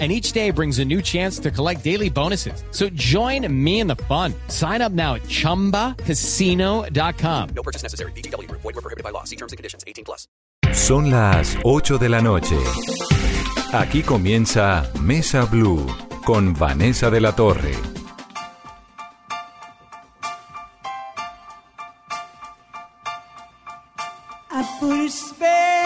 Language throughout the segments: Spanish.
and each day brings a new chance to collect daily bonuses. So join me in the fun. Sign up now at ChumbaCasino.com. No purchase necessary. BGW. Void were prohibited by law. See terms and conditions. 18 plus. Son las 8 de la noche. Aquí comienza Mesa Blue con Vanessa de la Torre. I put a spell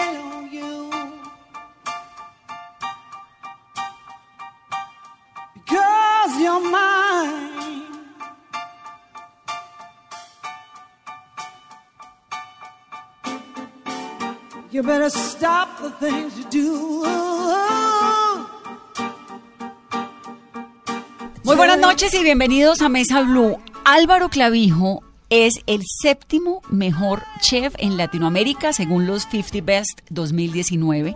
You better stop the things you do. Muy buenas noches y bienvenidos a Mesa Blue. Álvaro Clavijo es el séptimo mejor chef en Latinoamérica según los 50 Best 2019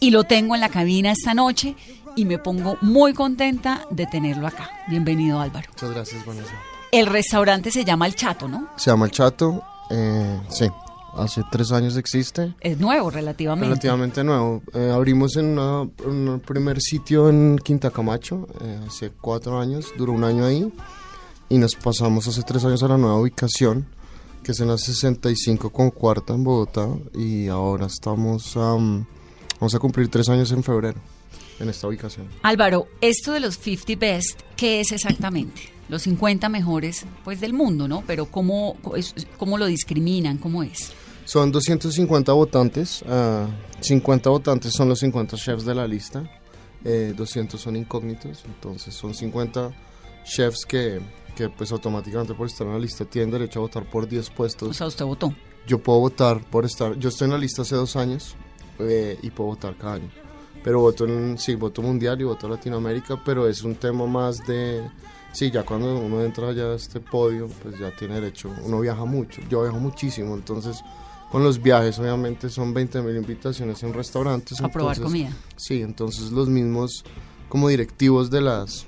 y lo tengo en la cabina esta noche y me pongo muy contenta de tenerlo acá. Bienvenido Álvaro. Muchas gracias, Vanessa. El restaurante se llama El Chato, ¿no? Se llama El Chato, eh, sí, hace tres años existe, Es nuevo relativamente. relativamente nuevo. Eh, abrimos en una- un primer sitio en Quinta Camacho, eh, hace cuatro años, duró un año ahí, y nos pasamos hace tres años a la nueva ubicación, que es en la 65 con cuarta en Bogotá, y ahora estamos, am, vamos a cumplir tres años en febrero, en esta ubicación. Álvaro, esto de los 50 Best, ¿qué es exactamente? Los 50 mejores pues del mundo, ¿no? Pero ¿cómo, cómo lo discriminan? ¿Cómo es? Son 250 votantes, ah, 50 votantes son los 50 chefs de la lista, eh, 200 son incógnitos, entonces son 50 chefs que, que pues automáticamente por estar en la lista tienen derecho a votar por 10 O puestos. sea, usted votó. Yo puedo votar por estar, yo estoy en la lista hace dos años eh, y puedo votar cada año, pero voto en, sí, voto mundial y voto Latinoamérica, pero es un tema más de... Sí, ya cuando uno entra ya a este podio, pues ya tiene derecho. Uno viaja mucho, yo viajo muchísimo, entonces con los viajes obviamente son 20 mil invitaciones en restaurantes. A probar entonces- comida. Sí, entonces los mismos como directivos de las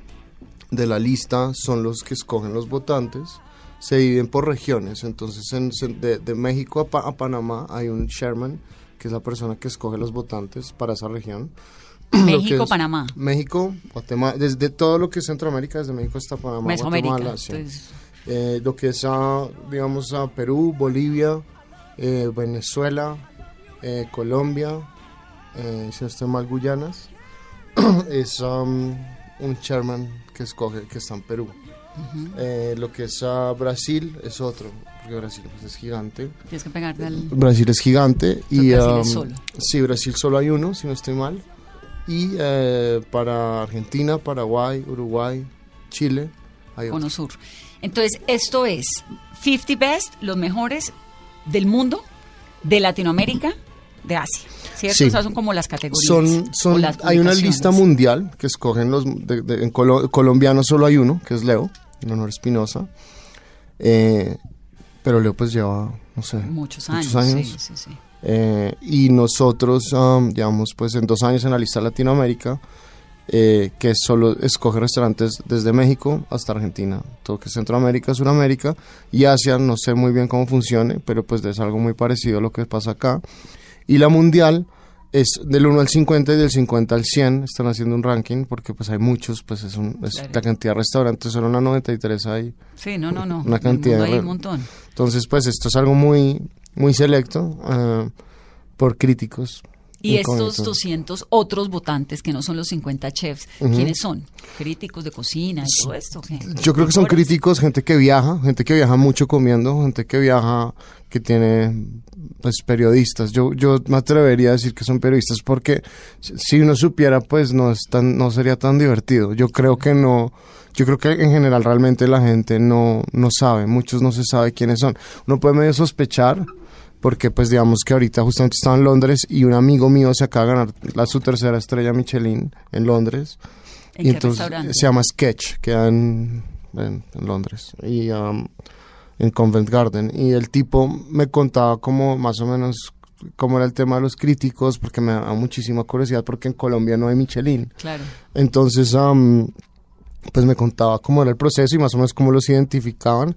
de la lista son los que escogen los votantes. Se dividen por regiones, entonces en- de, de México a, Pa- a Panamá hay un chairman, que es la persona que escoge los votantes para esa región. México, Panamá. México, Guatemala, desde todo lo que es Centroamérica, desde México hasta Panamá, Mesoamérica. Guatemala, sí. Entonces, Eh, lo que es, a, digamos, a Perú, Bolivia, eh, Venezuela, eh, Colombia, eh, si no estoy mal, Guyanas, es um, un chairman que escoge, que está en Perú. Eh, lo que es a Brasil es otro, porque Brasil pues, es gigante. tienes que pegarte al... Brasil es gigante y Brasil um, es solo. sí, Brasil solo hay uno, si no estoy mal. Y eh, para Argentina, Paraguay, Uruguay, Chile, hay otro. Cono Sur. Entonces, esto es 50 Best, los mejores del mundo, de Latinoamérica, de Asia. ¿Cierto? Sí. O sea, son como las categorías. Son, son, las hay una lista mundial que escogen los, de- de- en colo- colombiano solo hay uno, que es Leo, en honor a Espinosa. Eh, pero Leo pues lleva, no sé, Muchos años. muchos años. Sí, sí, sí. Eh, y nosotros, um, llevamos pues en dos años en la lista Latinoamérica, eh, que solo escoge restaurantes desde México hasta Argentina, todo que es Centroamérica, Suramérica y Asia, no sé muy bien cómo funcione, pero pues es algo muy parecido a lo que pasa acá. Y la mundial es del 1 al 50 y del 50 al 100, están haciendo un ranking porque pues hay muchos, pues es, un, es Claro. la cantidad de restaurantes, solo en la 93 hay. Sí, no, no, no. Una cantidad hay un montón. Entonces pues esto es algo muy, muy selecto eh, por críticos. Y estos incógnitos. 200 otros votantes que no son los 50 chefs, ¿quiénes son? ¿Críticos de cocina y todo esto? ¿qué? Yo creo que son críticos, gente que viaja, gente que viaja mucho comiendo, gente que viaja, que tiene pues periodistas. Yo, yo me atrevería a decir que son periodistas porque si- uno supiera pues no es tan, no sería tan divertido. Yo creo que no, yo creo que en general realmente la gente no, no sabe, muchos no se sabe quiénes son. Uno puede medio sospechar porque pues digamos que ahorita justamente estaba en Londres y un amigo mío se acaba de ganar la, su tercera estrella Michelin en Londres. ¿En y qué entonces se llama Sketch, queda en, en, en Londres y um, en Covent Garden. Y el tipo me contaba como más o menos cómo era el tema de los críticos, porque me da muchísima curiosidad, porque en Colombia no hay Michelin. Claro. Entonces, am, pues me contaba cómo era el proceso y más o menos cómo los identificaban.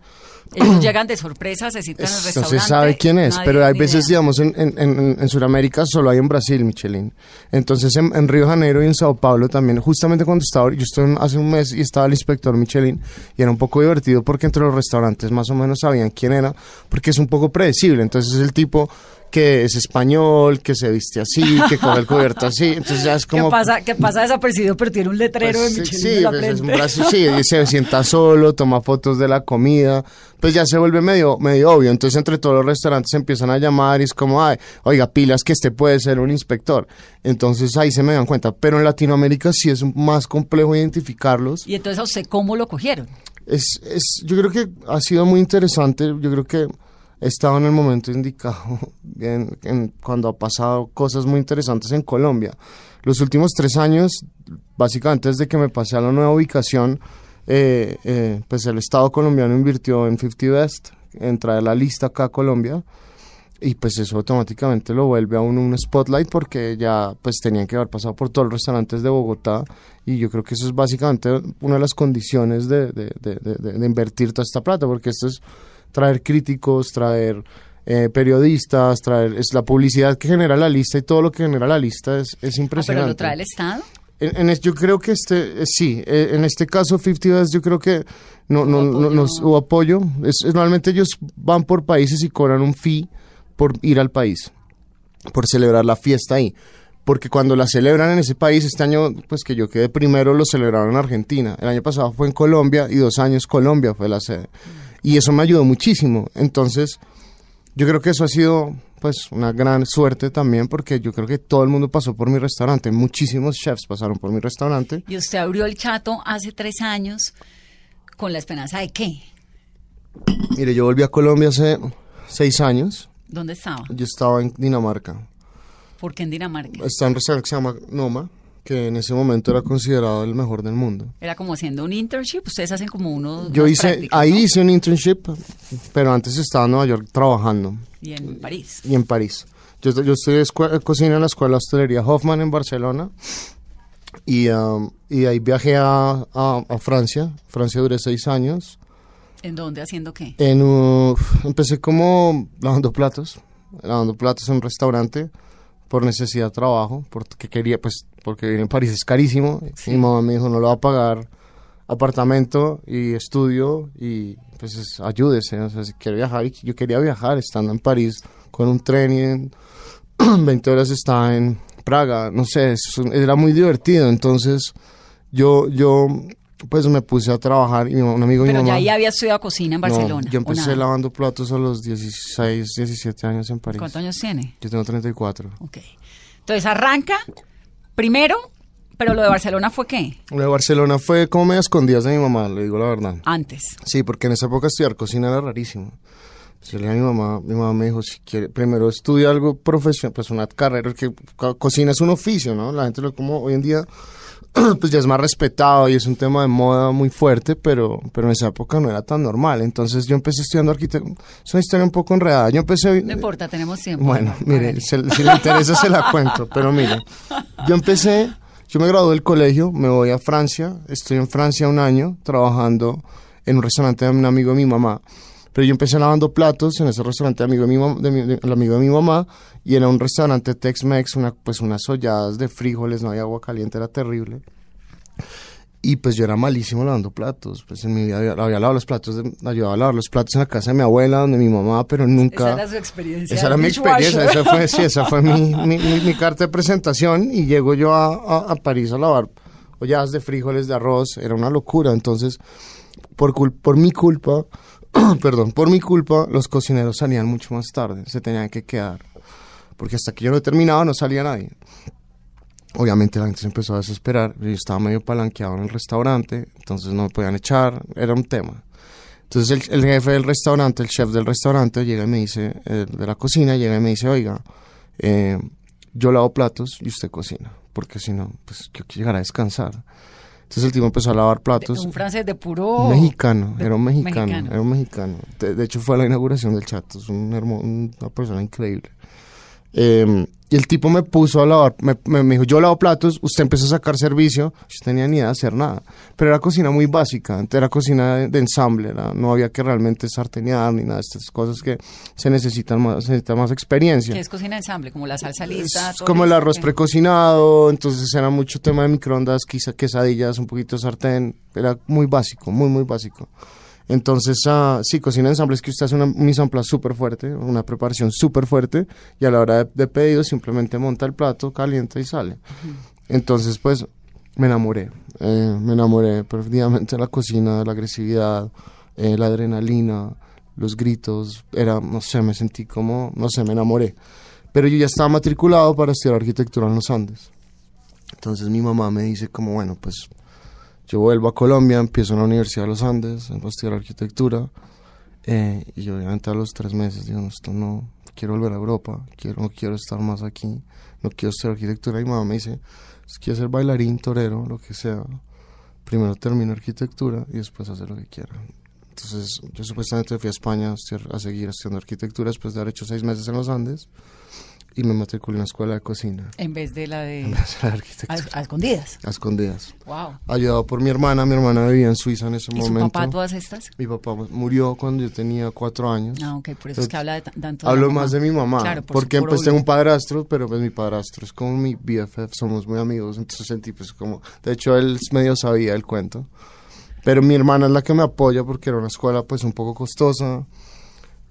Ellos llegan de sorpresa, se citan el Es- no restaurante. se sabe quién es, nadie pero hay veces, idea. digamos, en, en, en, en Sudamérica solo hay en Brasil Michelin. Entonces, en, en Río de Janeiro y en Sao Paulo también, justamente cuando estaba, yo estuve hace un mes y estaba el inspector Michelin y era un poco divertido porque entre los restaurantes más o menos sabían quién era, porque es un poco predecible. Entonces, es el tipo que es español, que se viste así, que coge el cubierto así. Entonces, ya es como. ¿Qué pasa, que pasa desapercibido, pero tiene un letrero Pues, de Michelin sí, en la pues, es un brazo- sí, y se sienta solo, toma fotos de la comida, pues ya se vuelve medio, medio obvio. Entonces entre todos los restaurantes se empiezan a llamar y es como, ay, oiga, pilas que este puede ser un inspector. Entonces ahí se me dan cuenta. Pero en Latinoamérica sí es más complejo identificarlos. Y entonces, ¿a usted cómo lo cogieron? Es, es, yo creo que ha sido muy interesante. Yo creo que estado en el momento indicado en- cuando ha pasado cosas muy interesantes en Colombia. Los últimos tres años, básicamente desde que me pasé a la nueva ubicación, eh, eh, pues el Estado colombiano invirtió en 50 Best, en traer la lista acá a Colombia. Y pues eso automáticamente lo vuelve a uno un spotlight porque ya pues tenían que haber pasado por todos los restaurantes de Bogotá y yo creo que eso es básicamente una de las condiciones de- de invertir toda esta plata porque esto es traer críticos, traer eh, periodistas, traer es la publicidad que genera la lista y todo lo que genera la lista es, es Ah, impresionante. ¿Pero lo trae el Estado? En, en es- yo creo que este, eh, sí, eh, en este caso 50 Best yo creo que no, no, no, nos- hubo apoyo. Es, es- normalmente ellos van por países y cobran un fee por ir al país, por celebrar la fiesta ahí. Porque cuando la celebran en ese país, este año, pues que yo quedé primero, lo celebraron en Argentina. El año pasado fue en Colombia y dos años Colombia fue la sede. Y eso me ayudó muchísimo. Entonces, yo creo que eso ha sido pues una gran suerte también porque yo creo que todo el mundo pasó por mi restaurante, muchísimos chefs pasaron por mi restaurante. Y usted abrió el chato hace tres años con la esperanza de qué? Mire, yo volví a Colombia hace seis años, ¿Dónde estaba? yo estaba en Dinamarca, ¿Por qué en Dinamarca? estaba en un restaurante que se llama Noma, que en ese momento era considerado el mejor del mundo. Era como haciendo un internship. Ustedes hacen como uno. Yo hice, ahí ¿no? hice un internship, pero antes estaba en Nueva York trabajando Y en París. y en París. Yo, yo estudié cocina en la Escuela de Hostelería Hoffman en Barcelona y, um, y ahí viajé a, a- a Francia. Francia duré seis años. ¿En dónde? ¿Haciendo qué? En, uh, empecé como lavando platos, lavando platos en un restaurante por necesidad de trabajo, porque quería, pues, porque vivir en París es carísimo. Mi mamá me dijo, no lo va a pagar apartamento y estudio y pues es- ayúdese, o sea, si quiere viajar, yo quería viajar estando en París con un tren y en 20 horas estaba en Praga, no sé, era muy divertido, entonces yo, yo pues me puse a trabajar y un amigo de mi Pero ya mamá... ahí había estudiado cocina en No, Barcelona. yo ¿o empecé lavando platos a los 16, 17 años en París. ¿Cuántos años tiene? Yo tengo 34. Ok. Entonces arranca primero, pero lo de Barcelona fue qué? Lo de Barcelona fue como medio escondidas de mi mamá, le digo la verdad. Antes. Sí, porque en esa época estudiar cocina era rarísimo. Yo le dije a mi mamá, mi mamá me dijo, si quiere, primero estudia algo profesional, pues una carrera, que co- cocina es un oficio, ¿no? La gente lo como hoy en día, pues ya es más respetado y es un tema de moda muy fuerte, pero, pero en esa época no era tan normal. Entonces yo empecé estudiando arquitectura, es una historia un poco enredada. Yo empecé... No importa, tenemos tiempo. Bueno, mire, se- si le interesa se la cuento, pero mire, yo empecé, yo me gradué del colegio, me voy a Francia, estoy en Francia un año trabajando en un restaurante de un amigo de mi mamá, pero yo empecé lavando platos en ese restaurante amigo de mi, mam- de mi- de- el amigo de mi mamá y era un restaurante Tex-Mex, una, pues unas olladas de frijoles, no había agua caliente, era terrible. Y pues yo era malísimo lavando platos, pues en mi vida había, había lavado los platos, de- ayudaba a lavar los platos en la casa de mi abuela, donde mi mamá, pero nunca... Esa era su experiencia. Esa era mi experiencia, esa fue, sí, esa fue mi, mi, mi- mi carta de presentación y llego yo a, a- a París a lavar olladas de frijoles, de arroz, era una locura, entonces por, cul- por mi culpa, perdón, por mi culpa los cocineros salían mucho más tarde, se tenían que quedar, porque hasta que yo no terminaba no salía nadie. Obviamente la gente se empezó a desesperar, yo estaba medio palanqueado en el restaurante, entonces no me podían echar, era un tema. Entonces el, el jefe del restaurante, el chef del restaurante, llega y me dice, eh, de la cocina, llega y me dice, oiga, eh, yo lavo platos y usted cocina, porque si no, pues yo quiero llegar a descansar. Entonces el tipo empezó a lavar platos. Un francés de puro. Mexicano, de- era un mexicano, mexicano. era un mexicano. De, de hecho fue a la inauguración del chat, es un hermo- una persona increíble. Eh, y el tipo me puso a lavar, me, me- me dijo, yo lavo platos, usted empezó a sacar servicio, yo tenía ni idea de hacer nada. Pero era cocina muy básica, era cocina de, de ensamble, era- no había que realmente sartenear ni nada de estas cosas que se necesitan más, se necesita más experiencia. Que es cocina de ensamble, como la salsa lista. Es todo como el arroz ¿qué? precocinado, entonces era mucho tema de microondas, quizá quesadillas, un poquito de sartén, era muy básico, muy, muy básico. Entonces, ah, sí, cocina de ensamble es que usted hace una mise en place súper fuerte, una preparación súper fuerte, y a la hora de, de pedido simplemente monta el plato, calienta y sale. Entonces, pues, me enamoré, eh, me enamoré perdidamente de la cocina, de la agresividad, eh, la adrenalina, los gritos, era, no sé, me sentí como, no sé, me enamoré. Pero yo ya estaba matriculado para estudiar arquitectura en los Andes. Entonces mi mamá me dice como, bueno, pues yo vuelvo a Colombia, empiezo en la Universidad de los Andes, a estudiar arquitectura. eh, y obviamente a los tres meses digo, no, esto no, quiero volver a Europa, quiero, no quiero estar más aquí, no quiero estudiar arquitectura. Y mamá me dice, "Si quieres ser bailarín, torero, lo que sea. Primero termino arquitectura y después hacer lo que quiera. Entonces yo supuestamente fui a España a, estudiar- a seguir estudiando arquitectura después de haber hecho seis meses en los Andes y me matriculé en la escuela de cocina. En vez de la de. En vez de la arquitectura. a escondidas. A escondidas. Wow. Ayudado por mi hermana, mi hermana vivía en Suiza en ese ¿Y momento. papá todas estas? Mi papá murió cuando yo tenía cuatro años. Ah, ok, por eso es que habla de ta- tanto Hablo más de mi mamá, Claro, por porque por pues obvio. tengo un padrastro, pero pues mi padrastro es como mi BFF, somos muy amigos, entonces sentí pues como, de hecho él medio sabía el cuento, pero mi hermana es la que me apoya porque era una escuela pues un poco costosa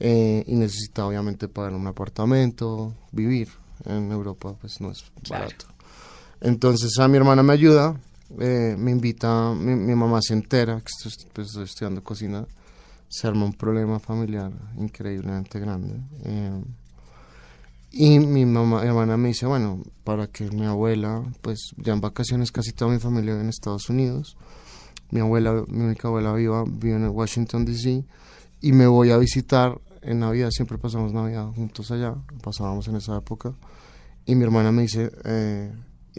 eh, y necesitaba obviamente pagar un apartamento, vivir en Europa pues no es Claro. barato. Entonces a mi hermana me ayuda, eh, me invita, mi, mi mamá se entera que estoy, pues, estoy estudiando cocina, se arma un problema familiar increíblemente grande. eh, y mi mamá, mi hermana me dice, bueno, para que mi abuela, pues ya en vacaciones casi toda mi familia vive en Estados Unidos. Mi abuela, mi única abuela viva, vive en Washington, D.C. Y me voy a visitar en Navidad, siempre pasamos Navidad juntos allá, pasábamos en esa época. Y mi hermana me dice, eh,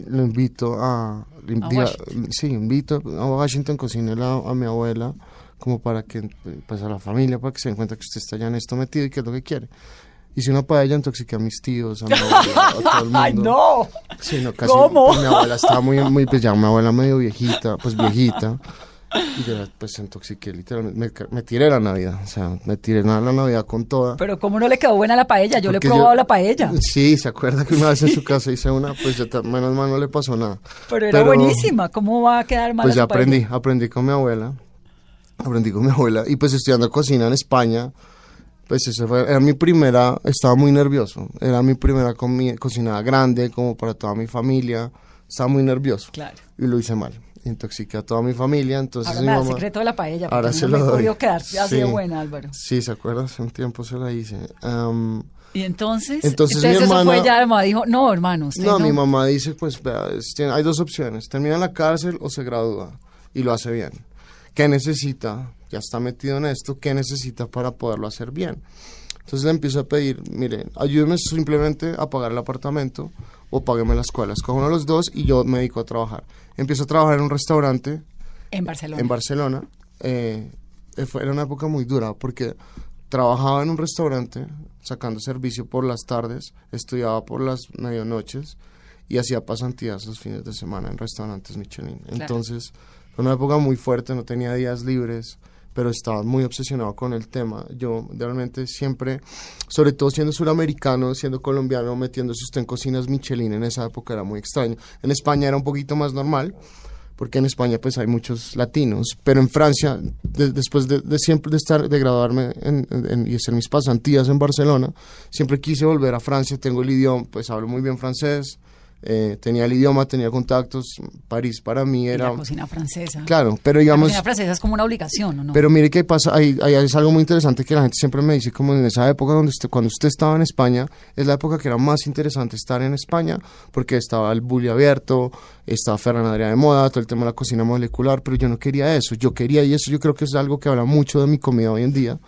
lo invito a... A diga- sí, invito a Washington, cocínele a, a mi abuela, como para que, pues a la familia, para que se den cuenta que usted está ya en esto metido y que es lo que quiere. Hice una paella, intoxiqué a mis tíos, a mi abuela, a todo el mundo. ¡Ay, no! Sí, no, casi. ¿Cómo? pues, mi abuela estaba muy, muy, pues ya mi abuela medio viejita, pues viejita. Y yo pues intoxiqué literalmente. Me, tiré la Navidad, o sea, me tiré la, la Navidad con toda. Pero ¿cómo no le quedó buena la paella? Yo le he probado yo- la paella. Sí, se acuerda que una vez en su casa hice una, pues yo menos mal no le pasó nada. Pero era buenísima. ¿Cómo va a quedar mal Pues ya paella? aprendí, aprendí con mi abuela. Aprendí con mi abuela. Y pues estudiando cocina en España, pues eso fue, era mi primera, estaba muy nervioso. Era mi primera comi- cocinada grande, como para toda mi familia. Estaba muy nervioso. Claro. Y lo hice mal. Intoxiqué a toda mi familia, entonces Ahora mi da el mamá... secreto de la paella. Ahora se no lo me doy. quedar así de Sí. buena, Álvaro. Sí, ¿se acuerda? Hace un tiempo se la hice. Am, Y entonces, Entonces mi eso hermana- fue ya, la mamá dijo, no, hermano, usted No, no. mi mamá dice, pues, vea, hay dos opciones, termina en la cárcel o se gradúa y lo hace bien. ¿Qué necesita? Ya está metido en esto, ¿qué necesita para poderlo hacer bien? Entonces le empiezo a pedir, mire, ayúdeme simplemente a pagar el apartamento o págueme la escuela. Escojo uno de los dos y yo me dedico a trabajar. Empiezo a trabajar en un restaurante En Barcelona. en Barcelona. eh, eh, fue, era una época muy dura porque trabajaba en un restaurante sacando servicio por las tardes, estudiaba por las medianoches y hacía pasantías los fines de semana en restaurantes Michelin. Entonces fue una época muy fuerte, no tenía días libres, pero estaba muy obsesionado con el tema. Yo realmente siempre, sobre todo siendo suramericano, siendo colombiano, metiéndose usted en cocinas Michelin en esa época era muy extraño. En España era un poquito más normal porque en España pues hay muchos latinos, pero en Francia, de- después de, siempre de estar, de graduarme en- y hacer mis pasantías en Barcelona, siempre quise volver a Francia, tengo el idioma, pues hablo muy bien francés, eh, tenía el idioma, tenía contactos, París para mí Y era... la cocina francesa. Claro, pero La digamos... cocina francesa es como una obligación, ¿o no? Pero mire qué pasa, ahí, ahí es algo muy interesante que la gente siempre me dice, como en esa época donde usted, cuando usted estaba en España, es la época que era más interesante estar en España, porque estaba el bully abierto, estaba Ferran Adrià de moda, todo el tema de la cocina molecular, pero yo no quería eso, yo quería, y eso yo creo que es algo que habla mucho de mi comida hoy en día,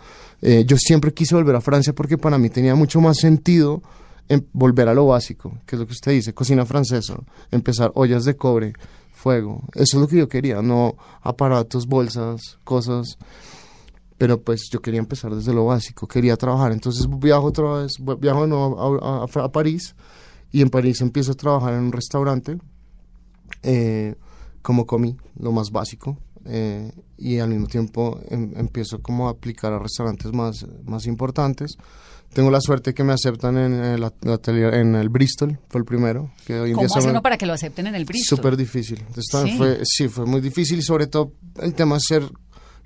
eh, yo siempre quise volver a Francia porque para mí tenía mucho más sentido en volver a lo básico, que es lo que usted dice, cocina francesa, empezar ollas de cobre, fuego, eso es lo que yo quería, no aparatos, bolsas, cosas. pero pues yo quería empezar desde lo básico, quería trabajar. Entonces viajo otra vez, viajo de a- a París y en París empiezo a trabajar en un restaurante eh, como comí, lo más básico. Eh, y al mismo tiempo em- empiezo como a aplicar a restaurantes más, más importantes. Tengo la suerte que me aceptan en el, atelier, en el Bristol, fue el primero. Que hoy en ¿Cómo día hace uno para que lo acepten en el Bristol? Súper difícil. Entonces, Sí. Fue, sí, fue muy difícil y sobre todo el tema de hacer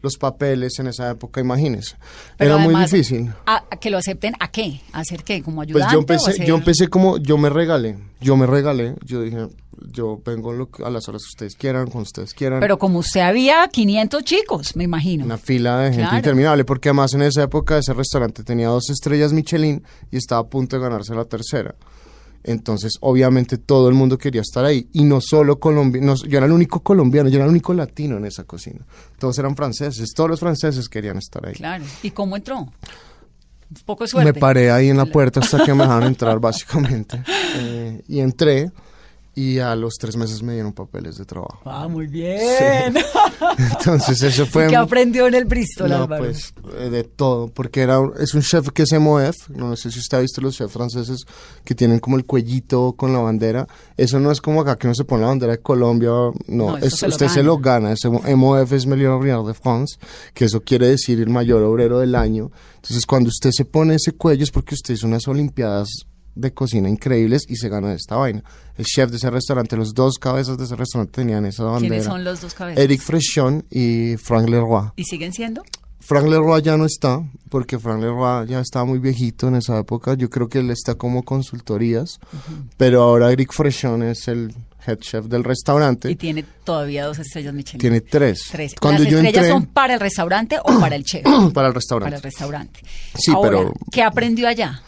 los papeles en esa época, imagínese. Pero Era muy difícil. ¿a, a que lo acepten a qué? ¿A hacer qué? ¿Como Pues ayudante? yo o empecé, hacer- yo empecé como, yo me regalé, yo me regalé, yo dije, yo vengo lo a las horas que ustedes quieran, cuando ustedes quieran. Pero como usted había 500 chicos, me imagino. una fila de gente Claro. interminable, porque además en esa época ese restaurante tenía dos estrellas Michelin y estaba a punto de ganarse la tercera. Entonces, obviamente, todo el mundo quería estar ahí. Y no solo colombianos, yo era el único colombiano, yo era el único latino en esa cocina. Todos eran franceses, todos los franceses querían estar ahí. Claro. ¿Y cómo entró? Poco suerte. Me paré ahí en la puerta hasta que me dejaron entrar, básicamente. Eh, y entré, y a los tres meses me dieron papeles de trabajo. Ah, muy bien. Entonces, eso fue. ¿Y qué aprendió en el Bristol, No, Álvaro? pues eh, de todo, porque era un- es un chef que es MOF, no sé si usted ha visto los chefs franceses que tienen como el cuellito con la bandera, eso no es como acá que uno se pone la bandera de Colombia, no, No, es- se usted se gana. lo gana, ese MOF es Meilleur Ouvrier de France, que eso quiere decir el mayor obrero del año, entonces cuando usted se pone ese cuello es porque usted hizo unas olimpiadas de cocina increíbles y se gana esta vaina. El chef de ese restaurante, los dos cabezas de ese restaurante tenían esa bandera. ¿Quiénes son los dos cabezas? Eric Frechon y Frank Leroy. ¿Y siguen siendo? Frank Leroy ya no está, porque Frank Leroy ya estaba muy viejito en esa época. Yo creo que él está como consultorías, pero ahora Eric Frechon es el head chef del restaurante. Y tiene todavía dos estrellas Michelin. Tiene tres. Tres. Cuando ¿Las yo estrellas entré son para el restaurante o para el chef? para el para restaurante. el restaurante. Sí, Ahora, pero- ¿qué aprendió allá?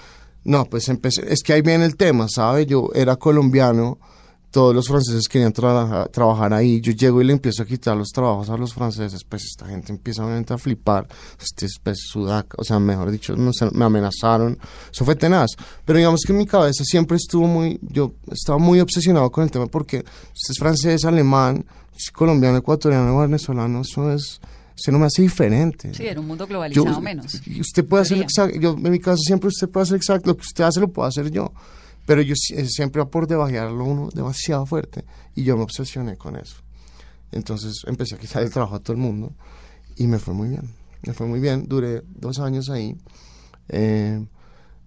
No, pues empecé, es que ahí viene el tema, ¿sabe? Yo era colombiano, todos los franceses querían trabajar, trabajar ahí, yo llego y le empiezo a quitar los trabajos a los franceses, pues esta gente empieza a flipar, este es pues, sudaca, o sea, mejor dicho, no sé, me amenazaron, eso fue tenaz, pero digamos que mi cabeza siempre estuvo muy, yo estaba muy obsesionado con el tema porque usted es francés, alemán, es colombiano, ecuatoriano, venezolano, eso es, eso no me hace diferente. Sí, en un mundo globalizado Yo- menos. Usted puede hacer exacto, yo en mi caso siempre usted puede hacer exacto, lo que usted hace lo puedo hacer yo, pero yo eh, siempre va por debajearlo uno demasiado fuerte y yo me obsesioné con eso. Entonces empecé a quitar el trabajo a todo el mundo y me fue muy bien, me fue muy bien, duré dos años ahí, eh,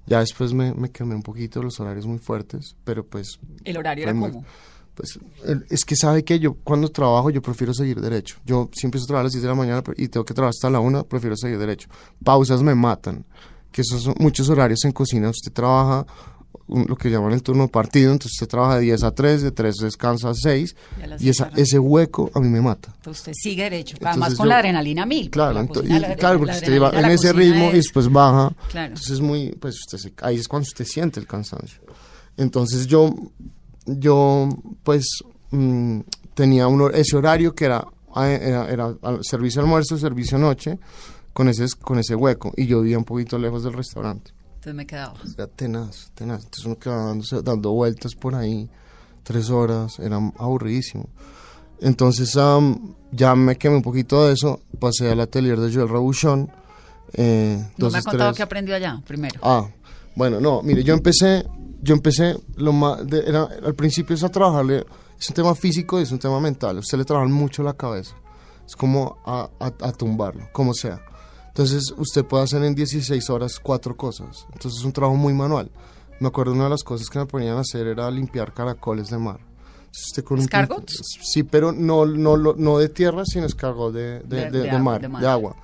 ya después me, me quemé un poquito, los horarios muy fuertes, pero pues ¿El horario era muy- cómo? Pues es que sabe que yo cuando trabajo yo prefiero seguir derecho. Yo si empiezo a las 10 de la mañana y tengo que trabajar hasta la 1, prefiero seguir derecho. Pausas me matan, que esos son muchos horarios en cocina. Usted trabaja un- lo que llaman el turno partido, entonces usted trabaja de 10 a 3, de 3 descansa a 6 Y y esa, ese hueco a mí me mata. Entonces usted sigue derecho. Además Entonces con yo- la adrenalina mil. Claro, La ento- cocina, y- la- claro, la porque usted adrenalina va de en ese ritmo y es- después baja. Claro. Entonces muy, pues usted se- ahí es cuando usted siente el cansancio. Entonces yo, yo pues mm, tenía un, ese horario que era, ah, era, era al- servicio almuerzo, servicio noche, con ese, con ese hueco. Y yo vivía un poquito lejos del restaurante. Entonces me quedaba. Era tenaz, tenaz. Entonces uno quedaba dándose- dando vueltas por ahí, tres horas, era aburridísimo. Entonces am, ya me quemé un poquito de eso, pasé al atelier de Joel Rabuchon. Eh, No me ha contado qué aprendió allá primero. Ah, bueno, no, mire, yo empecé, yo empecé, lo más, de- era, al principio es a trabajarle, es un tema físico y es un tema mental, usted le trabaja mucho la cabeza, es como a, a- a tumbarlo, como sea. Entonces usted puede hacer en 16 horas cuatro cosas, entonces es un trabajo muy manual. Me acuerdo una de las cosas que me ponían a hacer era limpiar caracoles de mar. Usted con un ¿Escargots? Sí, pero no, no, no de tierra, sino escargot de, de, De- de mar. de agua.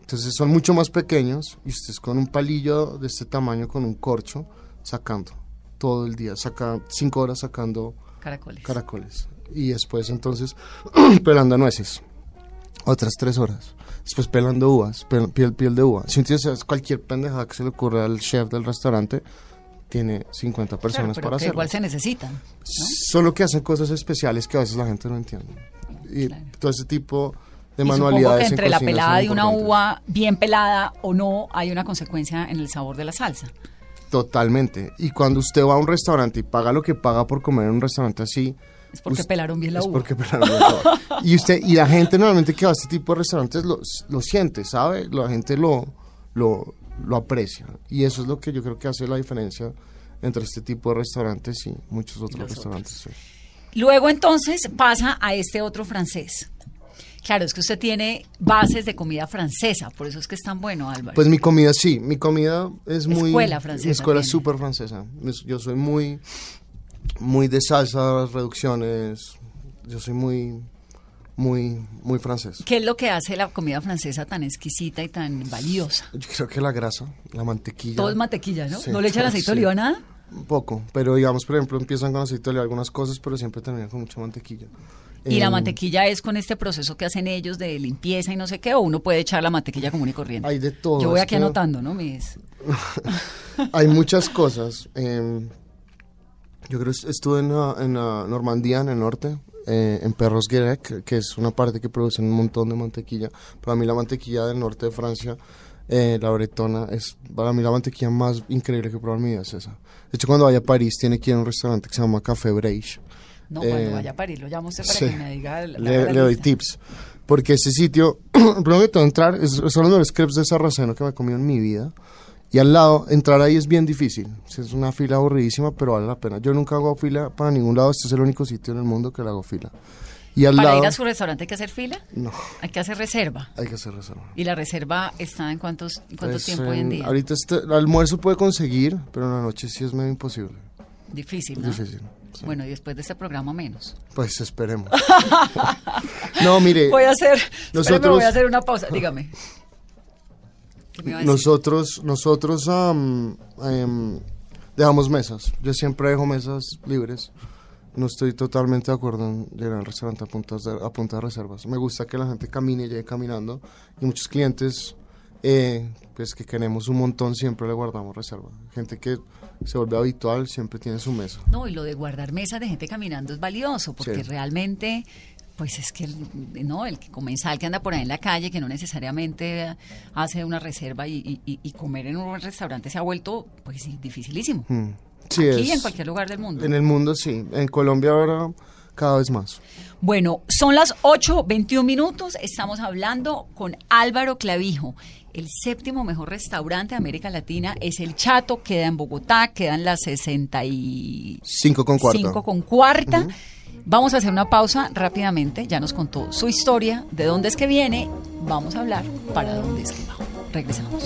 Entonces son mucho más pequeños y usted es con un palillo de este tamaño, con un corcho, sacando todo el día, saca cinco horas sacando Caracoles. caracoles. Y después entonces pelando nueces, otras tres horas. Después pelando uvas, pel- piel, piel de uva. Si hace cualquier pendejada que se le ocurra al chef del restaurante, tiene 50 Claro, personas pero para que hacerlo. igual se necesitan. Solo que hacen cosas especiales que a veces la gente no entiende. Y Claro. todo ese tipo de Y manualidades que en entre la pelada de una uva bien pelada o no hay una consecuencia en el sabor de la salsa. Totalmente. Y cuando usted va a un restaurante y paga lo que paga por comer en un restaurante así, Es porque pelaron bien la es uva. porque pelaron bien la uva. Y usted y la gente normalmente que va a este tipo de restaurantes lo, lo siente, ¿sabe? La gente lo, lo, lo aprecia. Y eso es lo que yo creo que hace la diferencia entre este tipo de restaurantes y muchos otros restaurantes. sí. Luego entonces pasa a este otro francés. Claro, es que usted tiene bases de comida francesa, por eso es que es tan bueno, Álvaro. Pues mi comida sí, mi comida es muy... Escuela francesa escuela súper francesa. Es- Yo soy muy, muy de salsas, reducciones. Yo soy muy, muy, muy francés. ¿Qué es lo que hace la comida francesa tan exquisita y tan valiosa? Yo creo que la grasa, la mantequilla. Todo es mantequilla, ¿no? Sí. ¿No le echan aceite de Sí. oliva nada? Un poco, pero digamos, por ejemplo, empiezan con aceite de oliva algunas cosas, pero siempre terminan con mucha mantequilla. ¿Y la Eh, mantequilla es con este proceso que hacen ellos de limpieza y no sé qué? ¿O uno puede echar la mantequilla común y corriente? Hay de todo, Yo voy aquí que- anotando, ¿no? Mis... Hay muchas cosas. eh, yo creo que estuve en, la- en la Normandía, en el norte, eh, en Perros Guirec, que es una parte que produce un montón de mantequilla. Para mí la mantequilla del norte de Francia, eh, la bretona, es para mí la mantequilla más increíble que he probado en mi vida es esa. De hecho, cuando vaya a París, tiene que ir a un restaurante que se llama Café Breich. No, cuando Eh, vaya a París, lo llamo usted para Sí. que me diga... la- le, le doy tips. Porque ese sitio, el primero que tengo que entrar, es, son los mejores crepes de sarraceno que me he comido en mi vida. Y al lado, entrar ahí es bien difícil. Es una fila aburridísima, pero vale la pena. Yo nunca hago fila para ningún lado. Este es el único sitio en el mundo que le hago fila. Y al ¿Para lado... ir a su restaurante hay que hacer fila? No, Hay que hacer reserva. hay que hacer reserva. ¿Y la reserva está en cuántos, en cuánto Pues, tiempo hoy en- día? Ahorita este- el almuerzo puede conseguir, pero en la noche sí es medio imposible. Difícil, ¿no? Difícil. Sí. Bueno, y después de este programa menos. Pues esperemos. no, mire. Voy a hacer, nosotros- voy a hacer una pausa. Dígame. Nosotros, nosotros am, em, dejamos mesas. Yo siempre dejo mesas libres. No estoy totalmente de acuerdo en llegar al restaurante a punta de, a punta de reservas. Me gusta que la gente camine y llegue caminando. Y muchos clientes, eh, pues que queremos un montón, siempre le guardamos reserva. Gente que se vuelve habitual, siempre tiene su mesa. No, y lo de guardar mesas de gente caminando es valioso, porque Sí. realmente, pues es que el, no, el que comensal que anda por ahí en la calle, que no necesariamente hace una reserva y, y- comer en un restaurante se ha vuelto, pues dificilísimo. Mm. Sí, Aquí es- en cualquier lugar del mundo. En el mundo sí. En Colombia ahora cada vez más. Bueno, son las 8.21 minutos. Estamos hablando con Álvaro Clavijo. El séptimo mejor restaurante de América Latina es El Chato, queda en Bogotá, queda en la 65 Cinco con cuarta. con cuarta. Vamos a hacer una pausa rápidamente. Ya nos contó su historia, de dónde es que viene. Vamos a hablar para dónde es que va. Regresamos.